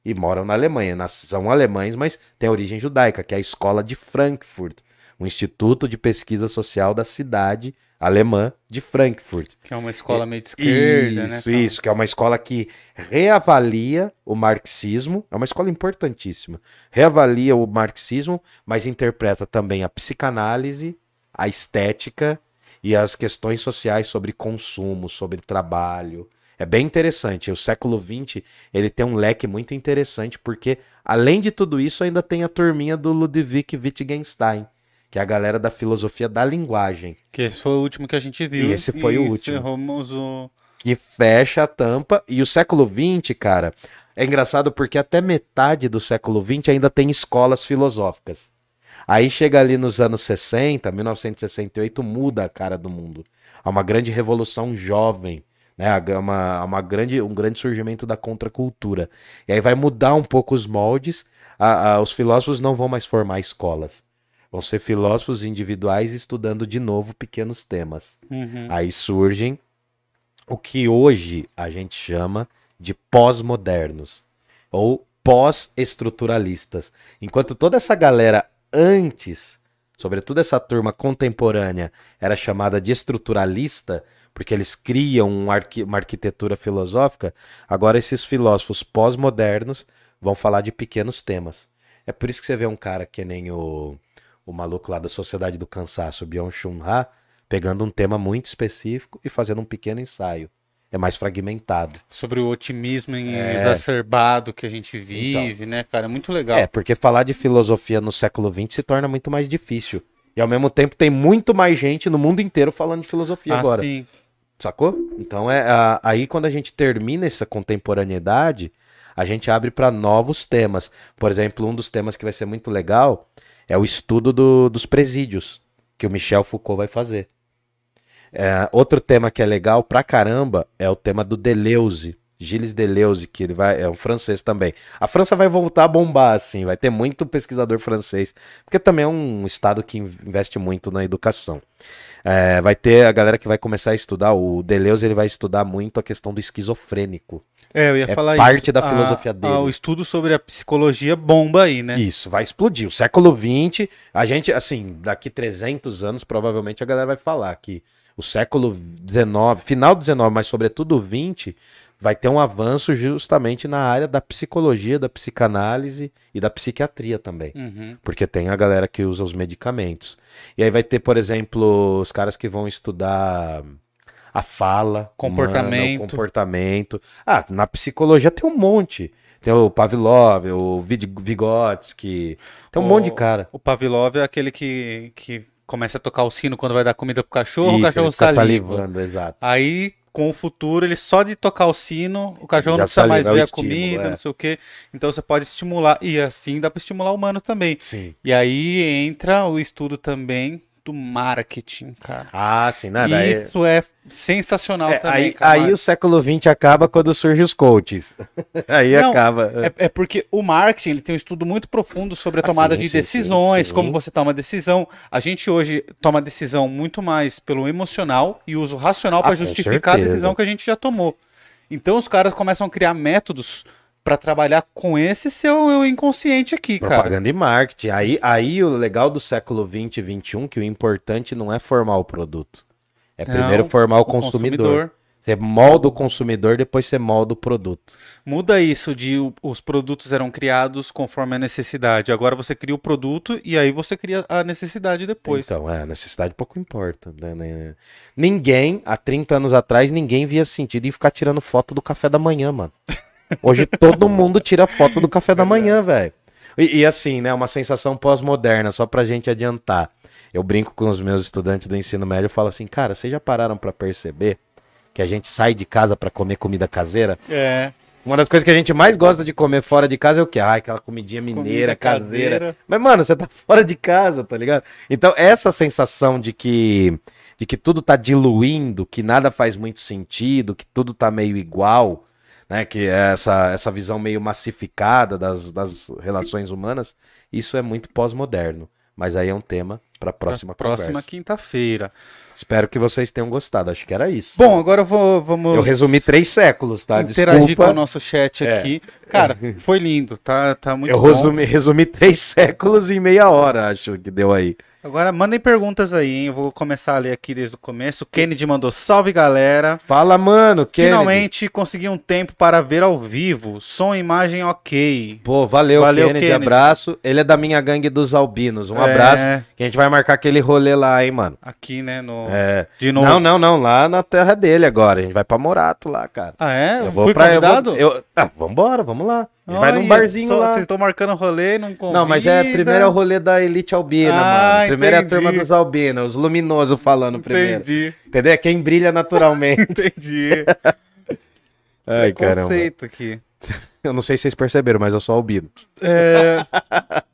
e moram na Alemanha. São alemães, mas têm origem judaica, que é a escola de Frankfurt, um instituto de pesquisa social da cidade alemã de Frankfurt. Que é uma escola meio de esquerda, né? Isso, isso, que é uma escola que reavalia o marxismo, é uma escola importantíssima. Reavalia o marxismo, mas interpreta também a psicanálise, a estética e as questões sociais sobre consumo, sobre trabalho. É bem interessante. O século XX ele tem um leque muito interessante, porque, além de tudo isso, ainda tem a turminha do Ludwig Wittgenstein, que é a galera da filosofia da linguagem. Que esse foi o último que a gente viu. E esse foi o último. O. que fecha a tampa. E o século XX, cara, É engraçado porque até metade do século XX ainda tem escolas filosóficas. Aí chega ali nos anos 60, 1968, muda a cara do mundo. Há uma grande revolução jovem, né? Há uma, uma grande, um grande surgimento da contracultura. E aí vai mudar um pouco os moldes. A, a, os filósofos não vão mais formar escolas. Vão ser filósofos individuais estudando de novo pequenos temas. Uhum. Aí surgem o que hoje a gente chama de pós-modernos ou pós-estruturalistas. Enquanto toda essa galera antes, sobretudo essa turma contemporânea, era chamada de estruturalista, porque eles criam um arqui uma arquitetura filosófica, agora esses filósofos pós-modernos vão falar de pequenos temas. É por isso que você vê um cara que nem o, o maluco lá da Sociedade do Cansaço, Byung-Chun Ha, pegando um tema muito específico e fazendo um pequeno ensaio é mais fragmentado. Sobre o otimismo é... exacerbado que a gente vive, então, né, cara? É muito legal. É, porque falar de filosofia no século XX se torna muito mais difícil. E ao mesmo tempo tem muito mais gente no mundo inteiro falando de filosofia ah, agora. Sim. Sacou? Então é a, aí quando a gente termina essa contemporaneidade, a gente abre para novos temas. Por exemplo, um dos temas que vai ser muito legal é o estudo do, dos presídios, que o Michel Foucault vai fazer. É, outro tema que é legal pra caramba é o tema do Deleuze. Gilles Deleuze, que ele vai, é um francês também. A França vai voltar a bombar, assim, vai ter muito pesquisador francês, porque também é um estado que investe muito na educação. É, vai ter a galera que vai começar a estudar, o Deleuze ele vai estudar muito a questão do esquizofrênico. É, eu ia é falar parte isso. da filosofia a, dele. A, o estudo sobre a psicologia bomba aí, né? Isso, vai explodir. O século XX, a gente, assim, daqui 300 anos, provavelmente a galera vai falar que o século XIX, final do XIX, mas sobretudo o XX, vai ter um avanço justamente na área da psicologia, da psicanálise e da psiquiatria também. Uhum. Porque tem a galera que usa os medicamentos. E aí vai ter, por exemplo, os caras que vão estudar a fala, comportamento. Humana, o comportamento. Ah, na psicologia tem um monte. Tem o Pavlov, o Vygotsky, tem um o, monte de cara. O Pavlov é aquele que, que começa a tocar o sino quando vai dar comida pro cachorro, Isso, o cachorro saliva. salivando, exato. Aí, com o futuro, ele só de tocar o sino, o cachorro não precisa mais ver a comida, é. não sei o quê. Então você pode estimular, e assim dá para estimular o humano também. Sim. E aí entra o estudo também do marketing, cara. Ah, sim, nada. Isso é, é sensacional é, também. Aí, aí, o século XX acaba quando surgem os coaches. aí Não, acaba. É, é, porque o marketing ele tem um estudo muito profundo sobre a ah, tomada sim, de sim, decisões, sim, como você toma decisão. A gente hoje toma decisão muito mais pelo emocional e uso racional para ah, justificar a decisão que a gente já tomou. Então os caras começam a criar métodos para trabalhar com esse seu inconsciente aqui, cara. Propaganda e marketing. Aí, aí o legal do século 20 e 21 que o importante não é formar o produto. É não, primeiro formar o, o consumidor. consumidor. Você molda o consumidor, depois você molda o produto. Muda isso de os produtos eram criados conforme a necessidade. Agora você cria o produto e aí você cria a necessidade depois. Então, é, a necessidade pouco importa. Né? né? Ninguém, há 30 anos atrás, ninguém via sentido em ficar tirando foto do café da manhã, mano. Hoje todo mundo tira foto do café da manhã, velho. E, e, assim, né, uma sensação pós-moderna, só pra gente adiantar. Eu brinco com os meus estudantes do ensino médio e falo assim, cara, vocês já pararam para perceber que a gente sai de casa para comer comida caseira? É. Uma das coisas que a gente mais gosta de comer fora de casa é o quê? Ah, aquela comidinha mineira, comida caseira. caseira. Mas, mano, você tá fora de casa, tá ligado? Então, essa sensação de que, de que tudo tá diluindo, que nada faz muito sentido, que tudo tá meio igual, né, que é essa, essa visão meio massificada das, das relações humanas, isso é muito pós-moderno. Mas aí é um tema para a próxima pra Próxima quinta-feira. Espero que vocês tenham gostado. Acho que era isso. Bom, agora eu vou, vamos. Eu resumi três séculos, tá? Interagir Desculpa. com o nosso chat é. aqui. Cara, foi lindo, tá, tá muito eu bom. Eu resumi, resumi três séculos em meia hora, acho que deu aí. Agora mandem perguntas aí, hein? Eu vou começar a ler aqui desde o começo. O Kennedy mandou salve galera. Fala, mano. Kennedy. Finalmente consegui um tempo para ver ao vivo. Som e imagem ok. Pô, valeu, valeu Kennedy, Kennedy. Abraço. Ele é da minha gangue dos albinos. Um é... abraço. Que a gente vai marcar aquele rolê lá, hein, mano. Aqui, né? No... É. De novo. Não, não, não. Lá na terra dele agora. A gente vai pra Morato lá, cara. Ah, é? Eu vou Fui pra. Convidado? Eu vou... eu... Ah, vambora, vamos lá. Vai num barzinho só, lá. Vocês estão marcando rolê, não convida. Não, mas é primeiro é o rolê da Elite Albina, ah, mano. Primeiro entendi. é a turma dos Albinos, os luminosos falando primeiro. Entendi. Entendeu? É quem brilha naturalmente. entendi. Ai, caramba. Conceito aqui. Eu não sei se vocês perceberam, mas eu sou albino. É,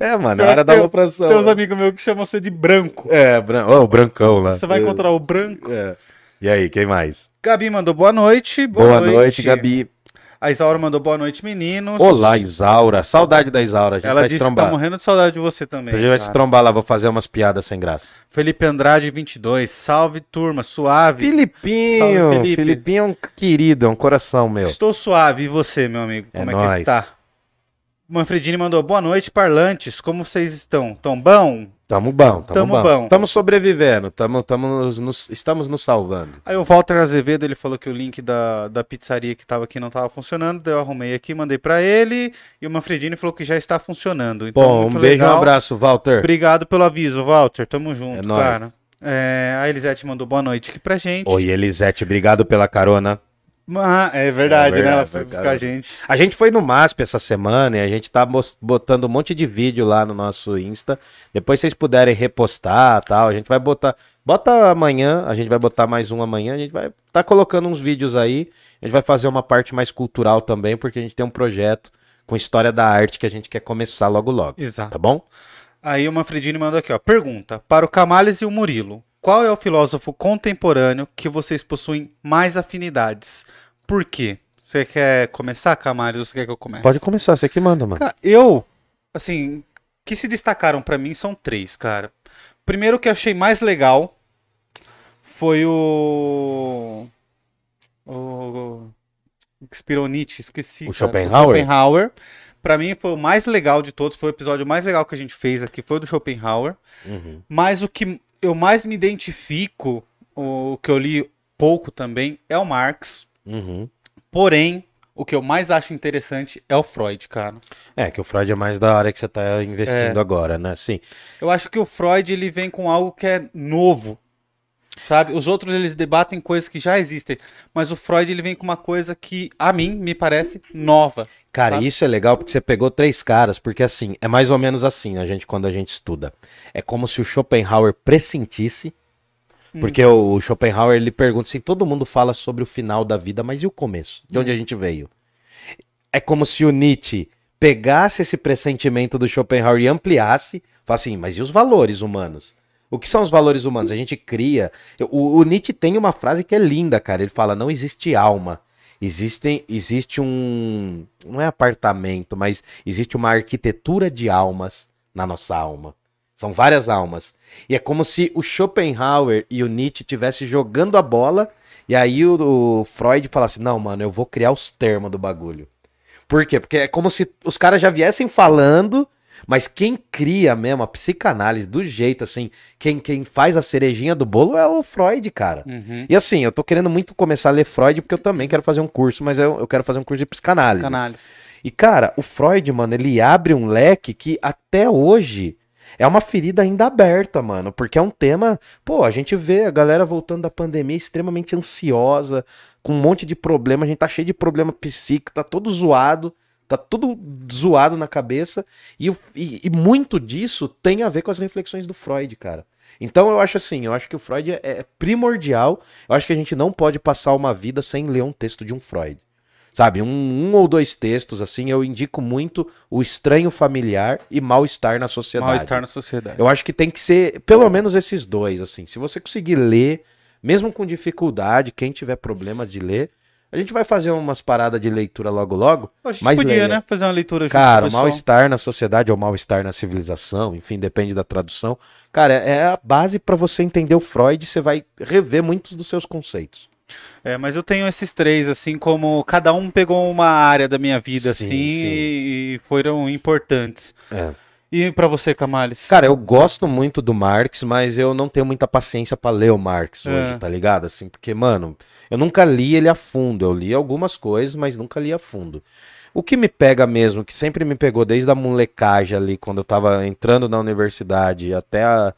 É, mano, é hora da alopração. tem uns amigos meus que chamam você de branco. É, bran... Ô, o brancão lá. Você vai encontrar o branco. É. E aí, quem mais? Gabi mandou boa noite. Boa, noite, Gabi. A Isaura mandou boa noite, meninos. Olá, Isaura. Saudade da Isaura. A gente Ela vai disse se que tá trombar. morrendo de saudade de você também. a gente vai se trombar lá, vou fazer umas piadas sem graça. Felipe Andrade, 22. Salve, turma. Suave. Filipinho. Salve, Felipe. Filipinho é um querido, é um coração meu. Estou suave. E você, meu amigo? É Como é, que nóis. está? Manfredini mandou boa noite, parlantes. Como vocês estão? Tão bom? Tamo bom, tamo, Tamo bom. bom. Tamo sobrevivendo, tamo, tamo nos- nos- estamos nos salvando. Aí o Walter Azevedo, ele falou que o link da, da pizzaria que tava aqui não tava funcionando. Eu arrumei aqui, mandei pra ele. E o Manfredini falou que já está funcionando. Então, Bom, um beijo e um abraço, Walter. Obrigado pelo aviso, Walter. Tamo junto, É nóis. cara. É, a Elisete mandou boa noite aqui pra gente. Oi, Elisete, obrigado pela carona. Ah, é verdade, É né? Ela verdade, foi buscar a verdade. gente. A gente foi no MASP essa semana e a gente tá botando um monte de vídeo lá no nosso Insta. Depois vocês puderem repostar tal, a gente vai botar. Bota amanhã, a gente vai botar mais um amanhã, a gente vai tá colocando uns vídeos aí. A gente vai fazer uma parte mais cultural também, porque a gente tem um projeto com história da arte que a gente quer começar logo logo. Exato. Tá bom? Aí o Manfredini mandou aqui, ó. Pergunta: Para o Camales e o Murilo, qual é o filósofo contemporâneo que vocês possuem mais afinidades? Por quê? Você quer começar, Camales, ou você quer que eu comece? Pode começar, você que manda, mano. Cara, eu, assim, que se destacaram pra mim são três, cara. Primeiro que eu achei mais legal foi o. O. Inspirou Nietzsche, esqueci. O cara. Schopenhauer? Schopenhauer. Pra mim foi o mais legal de todos, foi o episódio mais legal que a gente fez aqui, foi o do Schopenhauer. Uhum. Mas o que eu mais me identifico, o que eu li pouco também, é o Marx. Uhum. Porém, o que eu mais acho interessante é o Freud, cara. É, que o Freud é mais da área que você tá É. investindo agora, né? Sim. Eu acho que o Freud ele vem com algo que é novo, sabe? Os outros eles debatem coisas que já existem, mas o Freud ele vem com uma coisa que a mim me parece nova. Cara, Sabe? isso é legal porque você pegou três caras, porque assim, é mais ou menos assim, a gente quando a gente estuda. É como se o Schopenhauer pressentisse, porque o, o Schopenhauer ele pergunta assim, todo mundo fala sobre o final da vida, mas e o começo? De onde a gente veio? É como se o Nietzsche pegasse esse pressentimento do Schopenhauer e ampliasse, fala assim, mas e os valores humanos? O que são os valores humanos? A gente cria. O, o Nietzsche tem uma frase que é linda, cara. Ele fala: não existe alma. Existem, existe um. Não é apartamento, mas existe uma arquitetura de almas na nossa alma. São várias almas. E é como se o Schopenhauer e o Nietzsche estivessem jogando a bola. E aí o, o Freud falasse: não, mano, eu vou criar os termos do bagulho. Por quê? Porque é como se os caras já viessem falando, mas quem cria mesmo a psicanálise do jeito assim, quem, quem faz a cerejinha do bolo é o Freud, cara. Uhum. E assim, eu tô querendo muito começar a ler Freud porque eu também quero fazer um curso, mas eu, eu quero fazer um curso de psicanálise. Análise. E cara, o Freud, mano, ele abre um leque que até hoje é uma ferida ainda aberta, mano, porque é um tema, pô, a gente vê a galera voltando da pandemia extremamente ansiosa, com um monte de problema, a gente tá cheio de problema psíquico, tá todo zoado, tá tudo zoado na cabeça, e, e- e muito disso tem a ver com as reflexões do Freud, cara. Então eu acho assim, eu acho que o Freud é, é primordial, eu acho que a gente não pode passar uma vida sem ler um texto de um Freud. Sabe, um, um ou dois textos, assim, eu indico muito o estranho familiar e mal-estar na sociedade. Mal-estar na sociedade. Eu acho que tem que ser pelo menos esses dois, assim. Se você conseguir ler, mesmo com dificuldade, quem tiver problemas de ler, a gente vai fazer umas paradas de leitura logo logo. A gente mas podia, leia. né? Fazer uma leitura junto Cara, mal-estar na sociedade ou mal-estar na civilização, enfim, depende da tradução. Cara, é a base pra você entender o Freud, você vai rever muitos dos seus conceitos. É, mas eu tenho esses três, assim, como cada um pegou uma área da minha vida, Sim, assim, sim. E, e foram importantes. É. E pra você, Camales? Cara, eu gosto muito do Marx, mas eu não tenho muita paciência pra ler o Marx É. hoje, tá ligado? Assim, porque, mano, eu nunca li ele a fundo. Eu li algumas coisas, mas nunca li a fundo. O que me pega mesmo, que sempre me pegou desde a molecagem ali, quando eu tava entrando na universidade até a-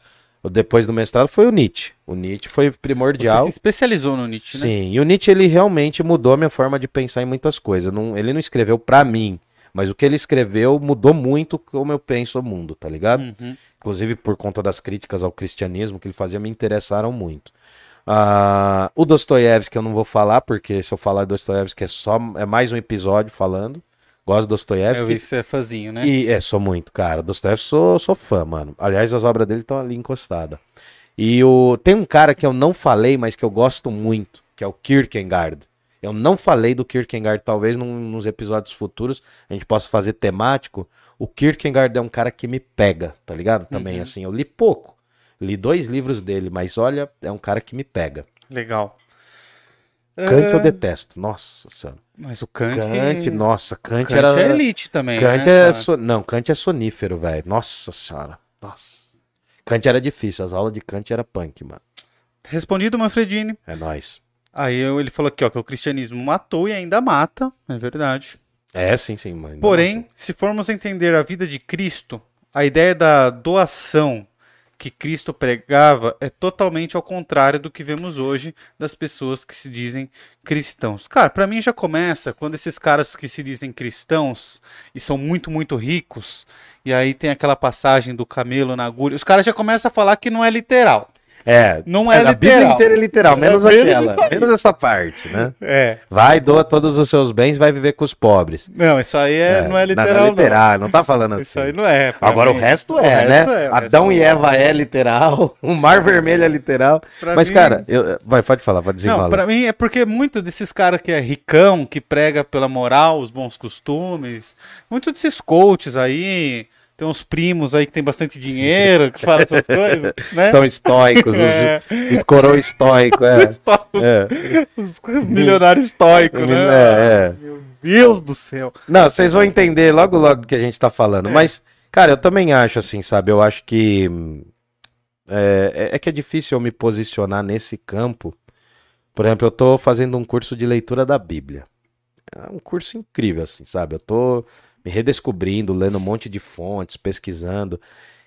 depois do mestrado, foi o Nietzsche. O Nietzsche foi você primordial. se especializou no Nietzsche, né? Sim, e o Nietzsche ele realmente mudou a minha forma de pensar em muitas coisas. Não- ele não escreveu pra mim, mas o que ele escreveu mudou muito como eu penso o mundo, tá ligado? Uhum. Inclusive por conta das críticas ao cristianismo que ele fazia, me interessaram muito. Ah, o Dostoiévski eu não vou falar, porque se eu falar Dostoiévski é só é mais um episódio falando. Gosto do Eu vi Dostoiévski. que você é fãzinho, né? E é, sou muito, cara. Dostoiévski sou, sou fã, mano. Aliás, as obras dele estão ali encostadas. E o tem um cara que eu não falei, mas que eu gosto muito, que é o Kierkegaard. Eu não falei do Kierkegaard, talvez num, nos episódios futuros a gente possa fazer temático. O Kierkegaard é um cara que me pega, tá ligado? Também, Uhum. assim, eu li pouco. Li dois livros dele, mas olha, é um cara que me pega. Legal. Kant eu É, detesto, nossa senhora. Mas o Kant. Kant, nossa, Kant, Kant era. é elite também. Kant né, é. so- Não, Kant é sonífero, velho. Nossa senhora. Nossa. Kant era difícil, as aulas de Kant era punk, mano. Respondido, Manfredini. É nóis. Aí eu- ele falou aqui, ó, que o cristianismo matou e ainda mata. É verdade. É, sim, sim, mano. Porém, se formos entender a vida de Cristo, a ideia da doação que Cristo pregava é totalmente ao contrário do que vemos hoje das pessoas que se dizem cristãos. Cara, pra mim já começa quando esses caras que se dizem cristãos e são muito, muito ricos, e aí tem aquela passagem do camelo na agulha, os caras já começam a falar que não é literal. É, Não é a Bíblia literal. inteira é literal, menos É, menos aquela, isso aí. menos essa parte, né? É. Vai, doa todos os seus bens, vai viver com os pobres. Não, isso aí é, não é literal, não. é literal, não tá falando não. assim. Isso aí não é. Agora mim. o resto O é, resto né? é, o Adão e Eva é literal, o Mar Vermelho é literal. Pra Mas, mim- cara, eu... vai, pode falar, pode desenrolar. Não, pra mim é porque muito desses caras que é ricão, que prega pela moral, os bons costumes, muito desses coaches aí, tem uns primos aí que tem bastante dinheiro, que falam essas coisas, né? São estoicos, os, É. os coroa estoico, é. Estoicos, é. Os milionários estoicos, né? É, é. Meu Deus do céu. Não, vocês vão entender logo logo do que a gente tá falando. Mas, cara, eu também acho assim, sabe? Eu acho que. É, é- é que é difícil eu me posicionar nesse campo. Por exemplo, eu tô fazendo um curso de leitura da Bíblia. É um curso incrível, assim, sabe? Eu tô me redescobrindo, lendo um monte de fontes, pesquisando.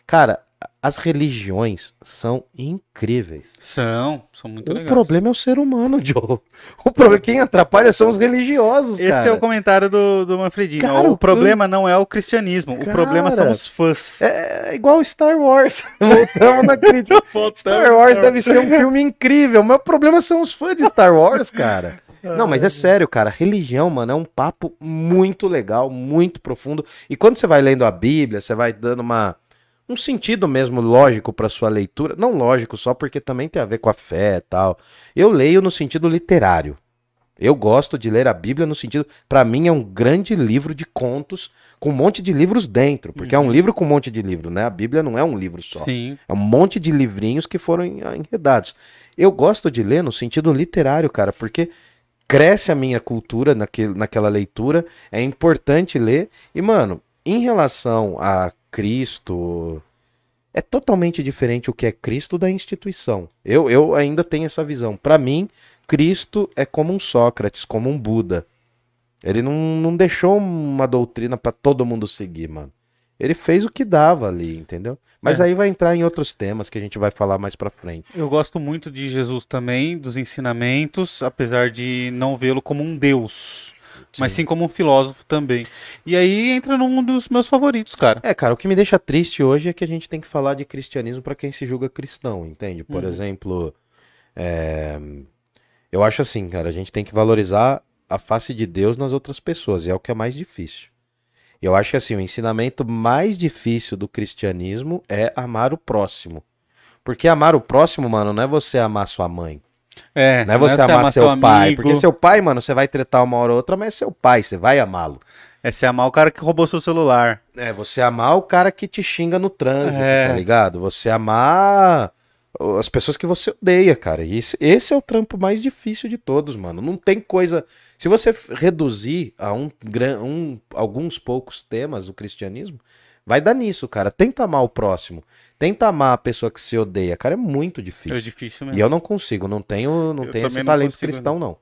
Cara, as religiões são incríveis. São, são muito O legais. problema é o ser humano, Joe. O problema, quem atrapalha são os religiosos, Esse cara. é o comentário do, do Manfredinho. Cara, o o- problema não é o cristianismo, o problema são Cara, os fãs. É igual Star Wars. Voltamos na crítica. Star Wars deve ser um filme incrível, mas o problema são os fãs de Star Wars, cara. Não, mas é sério, cara. Religião, mano, é um papo muito legal, muito profundo. E quando você vai lendo a Bíblia, você vai dando uma um sentido mesmo lógico para sua leitura, não lógico só porque também tem a ver com a fé e tal. Eu leio no sentido literário. Eu gosto de ler a Bíblia no sentido, Pra mim é um grande livro de contos com um monte de livros dentro, porque é um livro com um monte de livro, né? A Bíblia não é um livro só. Sim. É um monte de livrinhos que foram en- enredados. Eu gosto de ler no sentido literário, cara, porque cresce a minha cultura naquele, naquela leitura, é importante ler. E, mano, em relação a Cristo, é totalmente diferente o que é Cristo da instituição. Eu, eu ainda tenho essa visão. Pra mim, Cristo é como um Sócrates, como um Buda. Ele não, não deixou uma doutrina pra todo mundo seguir, mano. Ele fez o que dava ali, entendeu? Mas É. aí vai entrar em outros temas que a gente vai falar mais pra frente. Eu gosto muito de Jesus também, dos ensinamentos, apesar de não vê-lo como um deus, mas sim como um filósofo também. E aí entra num dos meus favoritos, cara. É, cara, o que me deixa triste hoje é que a gente tem que falar de cristianismo pra quem se julga cristão, entende? Por Uhum. exemplo, é, eu acho assim, cara, a gente tem que valorizar a face de Deus nas outras pessoas, e é o que é mais difícil. Eu acho que assim, o ensinamento mais difícil do cristianismo é amar o próximo. Porque amar o próximo, mano, não é você amar sua mãe. É, Não é você amar seu, seu pai. amigo, Porque seu pai, mano, você vai tretar uma hora ou outra, mas é seu pai, você vai amá-lo. É você amar o cara que roubou seu celular. É, você amar o cara que te xinga no trânsito, É. tá ligado? Você amar as pessoas que você odeia, cara. E esse, esse é o trampo mais difícil de todos, mano. Não tem coisa. Se você reduzir a um, um- alguns poucos temas do cristianismo, vai dar nisso, cara. Tenta amar o próximo. Tenta amar a pessoa que se odeia, cara. É muito difícil. É difícil E mesmo. eu não consigo, não tenho, não Eu tenho esse não talento consigo, cristão, não.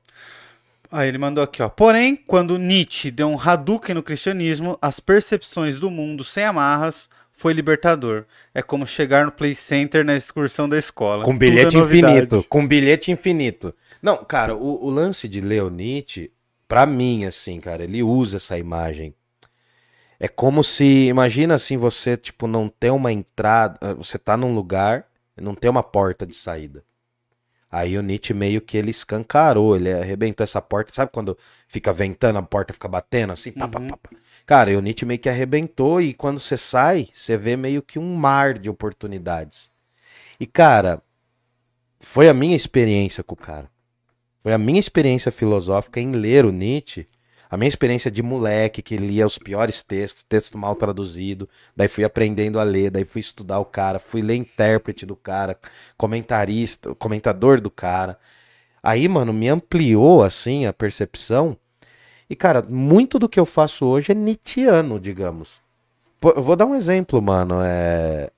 Aí ele mandou aqui, ó. Porém, quando Nietzsche deu um Hadouken no cristianismo, as percepções do mundo sem amarras foi libertador. É como chegar no Play Center na excursão da escola. Com Tudo bilhete é infinito. Com bilhete infinito. Não, cara, o, o lance de Leo Nietzsche, pra mim, assim, cara, ele usa essa imagem. É como se, imagina assim, você, tipo, não ter uma entrada, eh, você tá num lugar, não tem uma porta de saída. Aí o Nietzsche meio que ele escancarou, ele arrebentou essa porta. Sabe quando fica ventando, a porta fica batendo assim? Pá, pá, Uhum. pá, pá. Cara, e o Nietzsche meio que arrebentou e quando você sai, você vê meio que um mar de oportunidades. E, cara, foi a minha experiência com o cara. Foi a minha experiência filosófica em ler o Nietzsche. A minha experiência de moleque que lia os piores textos, texto mal traduzido. Daí fui aprendendo a ler, daí fui estudar o cara, fui ler intérprete do cara, comentarista, comentador do cara. Aí, mano, me ampliou assim a percepção. E, cara, muito do que eu faço hoje é Nietzscheano, digamos. Pô, eu vou dar um exemplo, mano. É.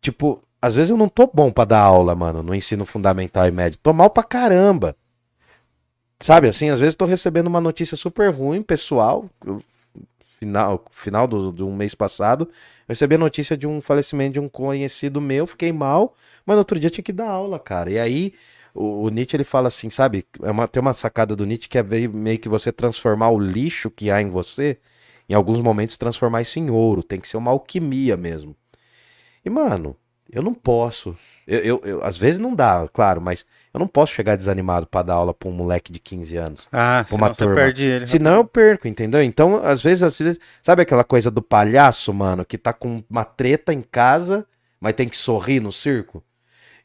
Tipo, às vezes eu não tô bom pra dar aula, mano, no ensino fundamental e médio. Tô mal pra caramba. Sabe, assim, às vezes tô recebendo uma notícia super ruim, pessoal. Final, final do, do mês passado, eu recebi a notícia de um falecimento de um conhecido meu, fiquei mal, mas no outro dia tinha que dar aula, cara. E aí, o, Nietzsche, ele fala assim, sabe? É uma, tem uma sacada do Nietzsche que é meio que você transformar o lixo que há em você, em alguns momentos transformar isso em ouro. Tem que ser uma alquimia mesmo. E, mano, eu não posso. Eu, eu, eu- às vezes não dá, claro, mas eu não posso chegar desanimado pra dar aula pra um moleque de 15 anos. Ah, Pra uma turma. perde ele. Senão eu perco, entendeu? Então, às vezes, às vezes, sabe aquela coisa do palhaço, mano, que tá com uma treta em casa, mas tem que sorrir no circo?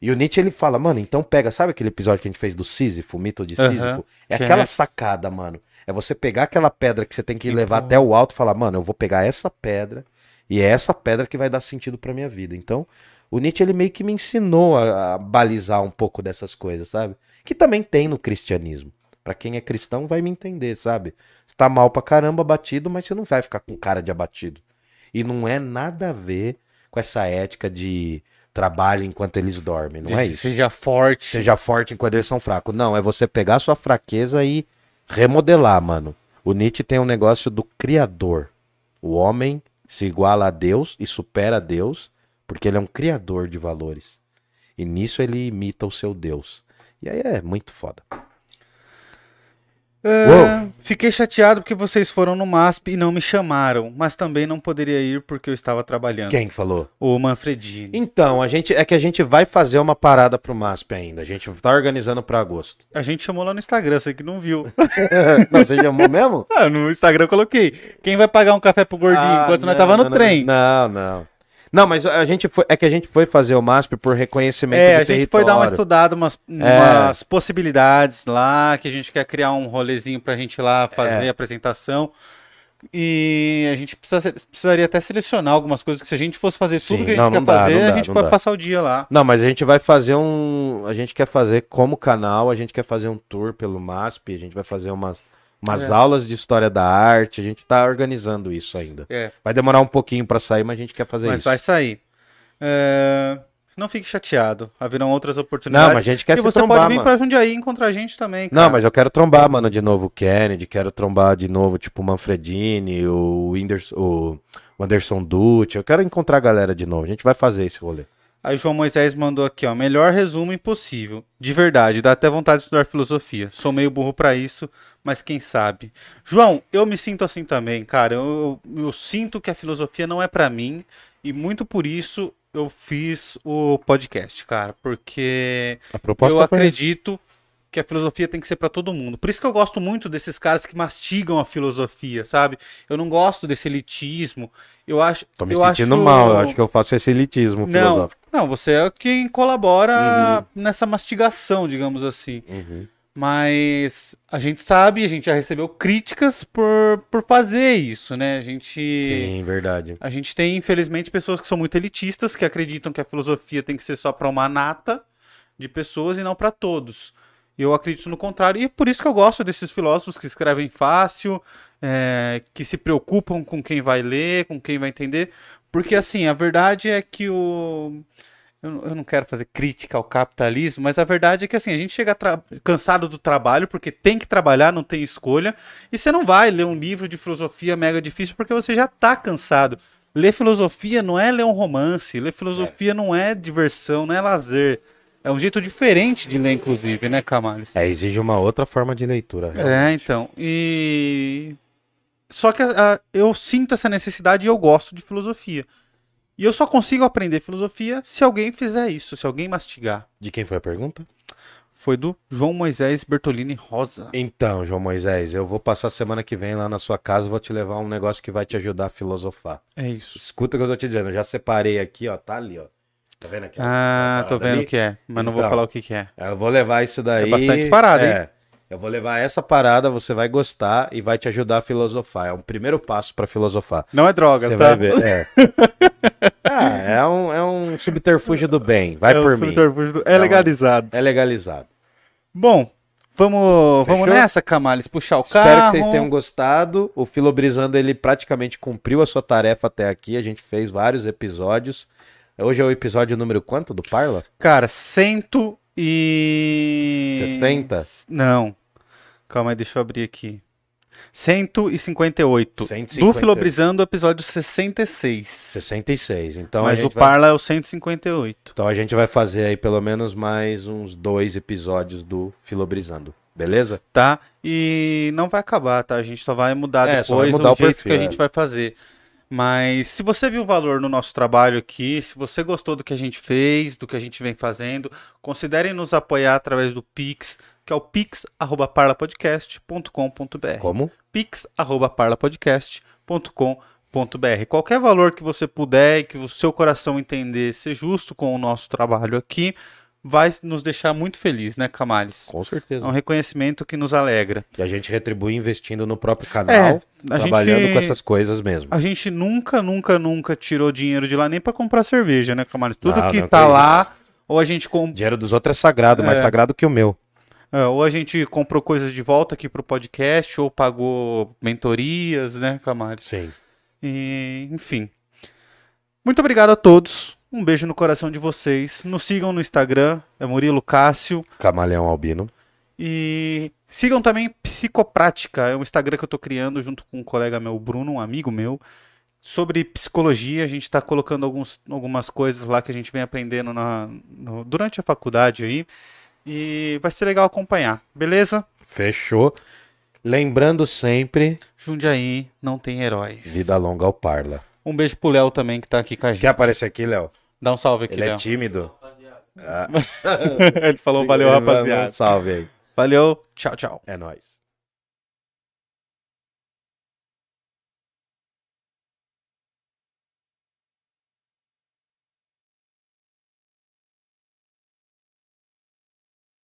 E o Nietzsche ele fala, mano, então pega, sabe aquele episódio que a gente fez do Sísifo, o mito de. Sísifo? É Que aquela é- sacada, mano. É você pegar aquela pedra que você tem que levar até o alto e falar, mano, eu vou pegar essa pedra e é essa pedra que vai dar sentido pra minha vida. Então, o Nietzsche ele meio que me ensinou a, a balizar um pouco dessas coisas, sabe? Que também tem no cristianismo. Pra quem é cristão vai me entender, sabe? Você tá mal pra caramba abatido, mas você não vai ficar com cara de abatido. E não é nada a ver com essa ética de trabalho enquanto eles dormem, não é isso? Seja forte. Seja forte enquanto eles são fracos. Não, é você pegar sua fraqueza e remodelar, mano. O Nietzsche tem um negócio do criador. O homem se iguala a Deus e supera a Deus porque ele é um criador de valores. E nisso ele imita o seu Deus. E aí é muito foda. É, fiquei chateado porque vocês foram no MASP e não me chamaram, mas também não poderia ir porque eu estava trabalhando. Quem falou? O Manfredini. Então, a gente é que a gente vai fazer uma parada pro MASP ainda. A gente tá organizando pra agosto. A gente chamou lá no Instagram, você que não viu. não, você chamou mesmo? ah, no Instagram eu coloquei. Quem vai pagar um café pro gordinho Ah, enquanto nós não, tava no não, trem? Não, não. Não, mas a gente foi, é que a gente foi fazer o MASP por reconhecimento É, de a gente foi dar uma território. estudada, umas, umas possibilidades lá, que a gente quer criar um rolezinho pra gente ir lá fazer É. a apresentação. E a gente precisa- precisaria até selecionar algumas coisas, que se a gente fosse fazer Sim, tudo que a gente não, quer não dá, fazer, não a dá, gente pode dá. passar o dia lá. Não, mas a gente vai fazer um. A gente quer fazer como canal, a gente quer fazer um tour pelo MASP, a gente vai fazer umas, umas É. aulas de história da arte, a gente tá organizando isso ainda. É, Vai demorar um pouquinho pra sair, mas a gente quer fazer mas isso. vai sair. É, Não fique chateado, haverão outras oportunidades. Não, mas a gente quer e se você trombar, pode vir pra Jundiaí encontrar a gente também, cara. Não, mas eu quero trombar, mano, de novo o Kennedy, quero trombar de novo, tipo, o Manfredini, o, Whindersson, o Anderson Dutti. Eu quero encontrar a galera de novo. A gente vai fazer esse rolê. Aí o João Moisés mandou aqui, ó. Melhor resumo impossível. De verdade, dá até vontade de estudar filosofia. Sou meio burro pra isso, mas quem sabe. João, eu me sinto assim também, cara. Eu, eu, sinto que a filosofia não é pra mim. E muito por isso eu fiz o podcast, cara. Porque eu essa. acredito que a filosofia tem que ser pra todo mundo. Por isso que eu gosto muito desses caras que mastigam a filosofia, sabe? Eu não gosto desse elitismo. Eu acho. Tô me eu sentindo acho... mal, eu acho que eu faço esse elitismo Não, filosófico. não, você é quem colabora nessa mastigação, digamos assim. Uhum. Mas a gente sabe, a gente já recebeu críticas por, por fazer isso, né? A gente. Sim, verdade. A gente tem, infelizmente, pessoas que são muito elitistas, que acreditam que a filosofia tem que ser só para uma nata de pessoas e não para todos. Eu acredito no contrário, e é por isso que eu gosto desses filósofos que escrevem fácil, é, que se preocupam com quem vai ler, com quem vai entender, porque assim, a verdade é que o. Eu não- eu não quero fazer crítica ao capitalismo, mas a verdade é que assim, a gente chega cansado do trabalho, porque tem que trabalhar, não tem escolha, e você não vai ler um livro de filosofia mega difícil porque você já tá cansado. Ler filosofia não é ler um romance, ler filosofia não é diversão, não é lazer. É um jeito diferente de ler, inclusive, né, Camales? É, exige uma outra forma de leitura. É, realmente. então. E. Só que a- eu sinto essa necessidade e eu gosto de filosofia. E eu só consigo aprender filosofia se alguém fizer isso, se alguém mastigar. De quem foi a pergunta? foi do João Moisés Bertolini Rosa. Então, João Moisés, eu vou passar semana que vem lá na sua casa, vou te levar um negócio que vai te ajudar a filosofar. É isso. Escuta o que eu tô te dizendo, eu já separei aqui, ó, tá ali, ó. Tá vendo aqui? Ah, tô parada vendo o que é, mas não vou Então. falar o que, que é. Eu vou levar isso daí. É bastante parada, hein? É. Eu vou levar essa parada, você vai gostar e vai te ajudar a filosofar. É um primeiro passo pra filosofar. Não é droga, Você tá? vai ver. É. ah, é um, é um subterfúgio do bem. Vai é, por mim. subterfúgio do- é Não, legalizado. É legalizado. Bom, vamos, vamos nessa, Camales, puxar o Espero carro. que vocês tenham gostado. O Filobrizando ele praticamente cumpriu a sua tarefa até aqui. A gente fez vários episódios. Hoje é o episódio número quanto do Parla? Cara, cento e... 60? Não. Calma aí, deixa eu abrir aqui. 158. 158. Do Filobrizando, episódio 66. 66. Então, Mas o vai... Parla é o 158. então a gente vai fazer aí pelo menos mais uns dois episódios do Filobrizando. Beleza? Tá? E não vai acabar, tá? A gente só vai mudar É, depois vai mudar o jeito perfil, que a é. gente vai fazer. Mas se você viu valor no nosso trabalho aqui, se você gostou do que a gente fez, do que a gente vem fazendo, considere nos apoiar através do Pix, que é o pix@parlapodcast.com.br. Como? pix@parlapodcast.com.br. Qualquer valor que você puder e que o seu coração entender ser justo com o nosso trabalho aqui, vai nos deixar muito feliz, né, Camales? Com É certeza. um reconhecimento que nos alegra. E a gente retribui investindo no próprio canal, É, trabalhando gente- com essas coisas mesmo. A gente nunca, nunca, nunca tirou dinheiro de lá nem pra comprar cerveja, né, Camales? Tudo Não, que não tá lá, ou a gente com... Dinheiro dos outros é sagrado, mais É. sagrado que o meu. É, ou a gente comprou coisas de volta aqui pro podcast, ou pagou mentorias, né, Camales? Sim. E, enfim. Muito obrigado a todos. Um beijo no coração de vocês. Nos sigam no Instagram, é Murilo Cássio. Camaleão Albino. E sigam também Psicoprática, é um Instagram que eu tô criando junto com um colega meu, Bruno, um amigo meu, sobre psicologia. A gente tá colocando alguns, algumas coisas lá que a gente vem aprendendo na, no- durante a faculdade aí. E vai ser legal acompanhar, beleza? Fechou. Lembrando sempre, Jundiaí não tem heróis. vida longa ao Parla. Um beijo pro Léo também que tá aqui com a gente. Quer aparecer aqui, Léo? Dá um salve aqui, Ele é tímido. Ah. Ele falou valeu, rapaziada. Um salve aí. Valeu, tchau, tchau. É nóis.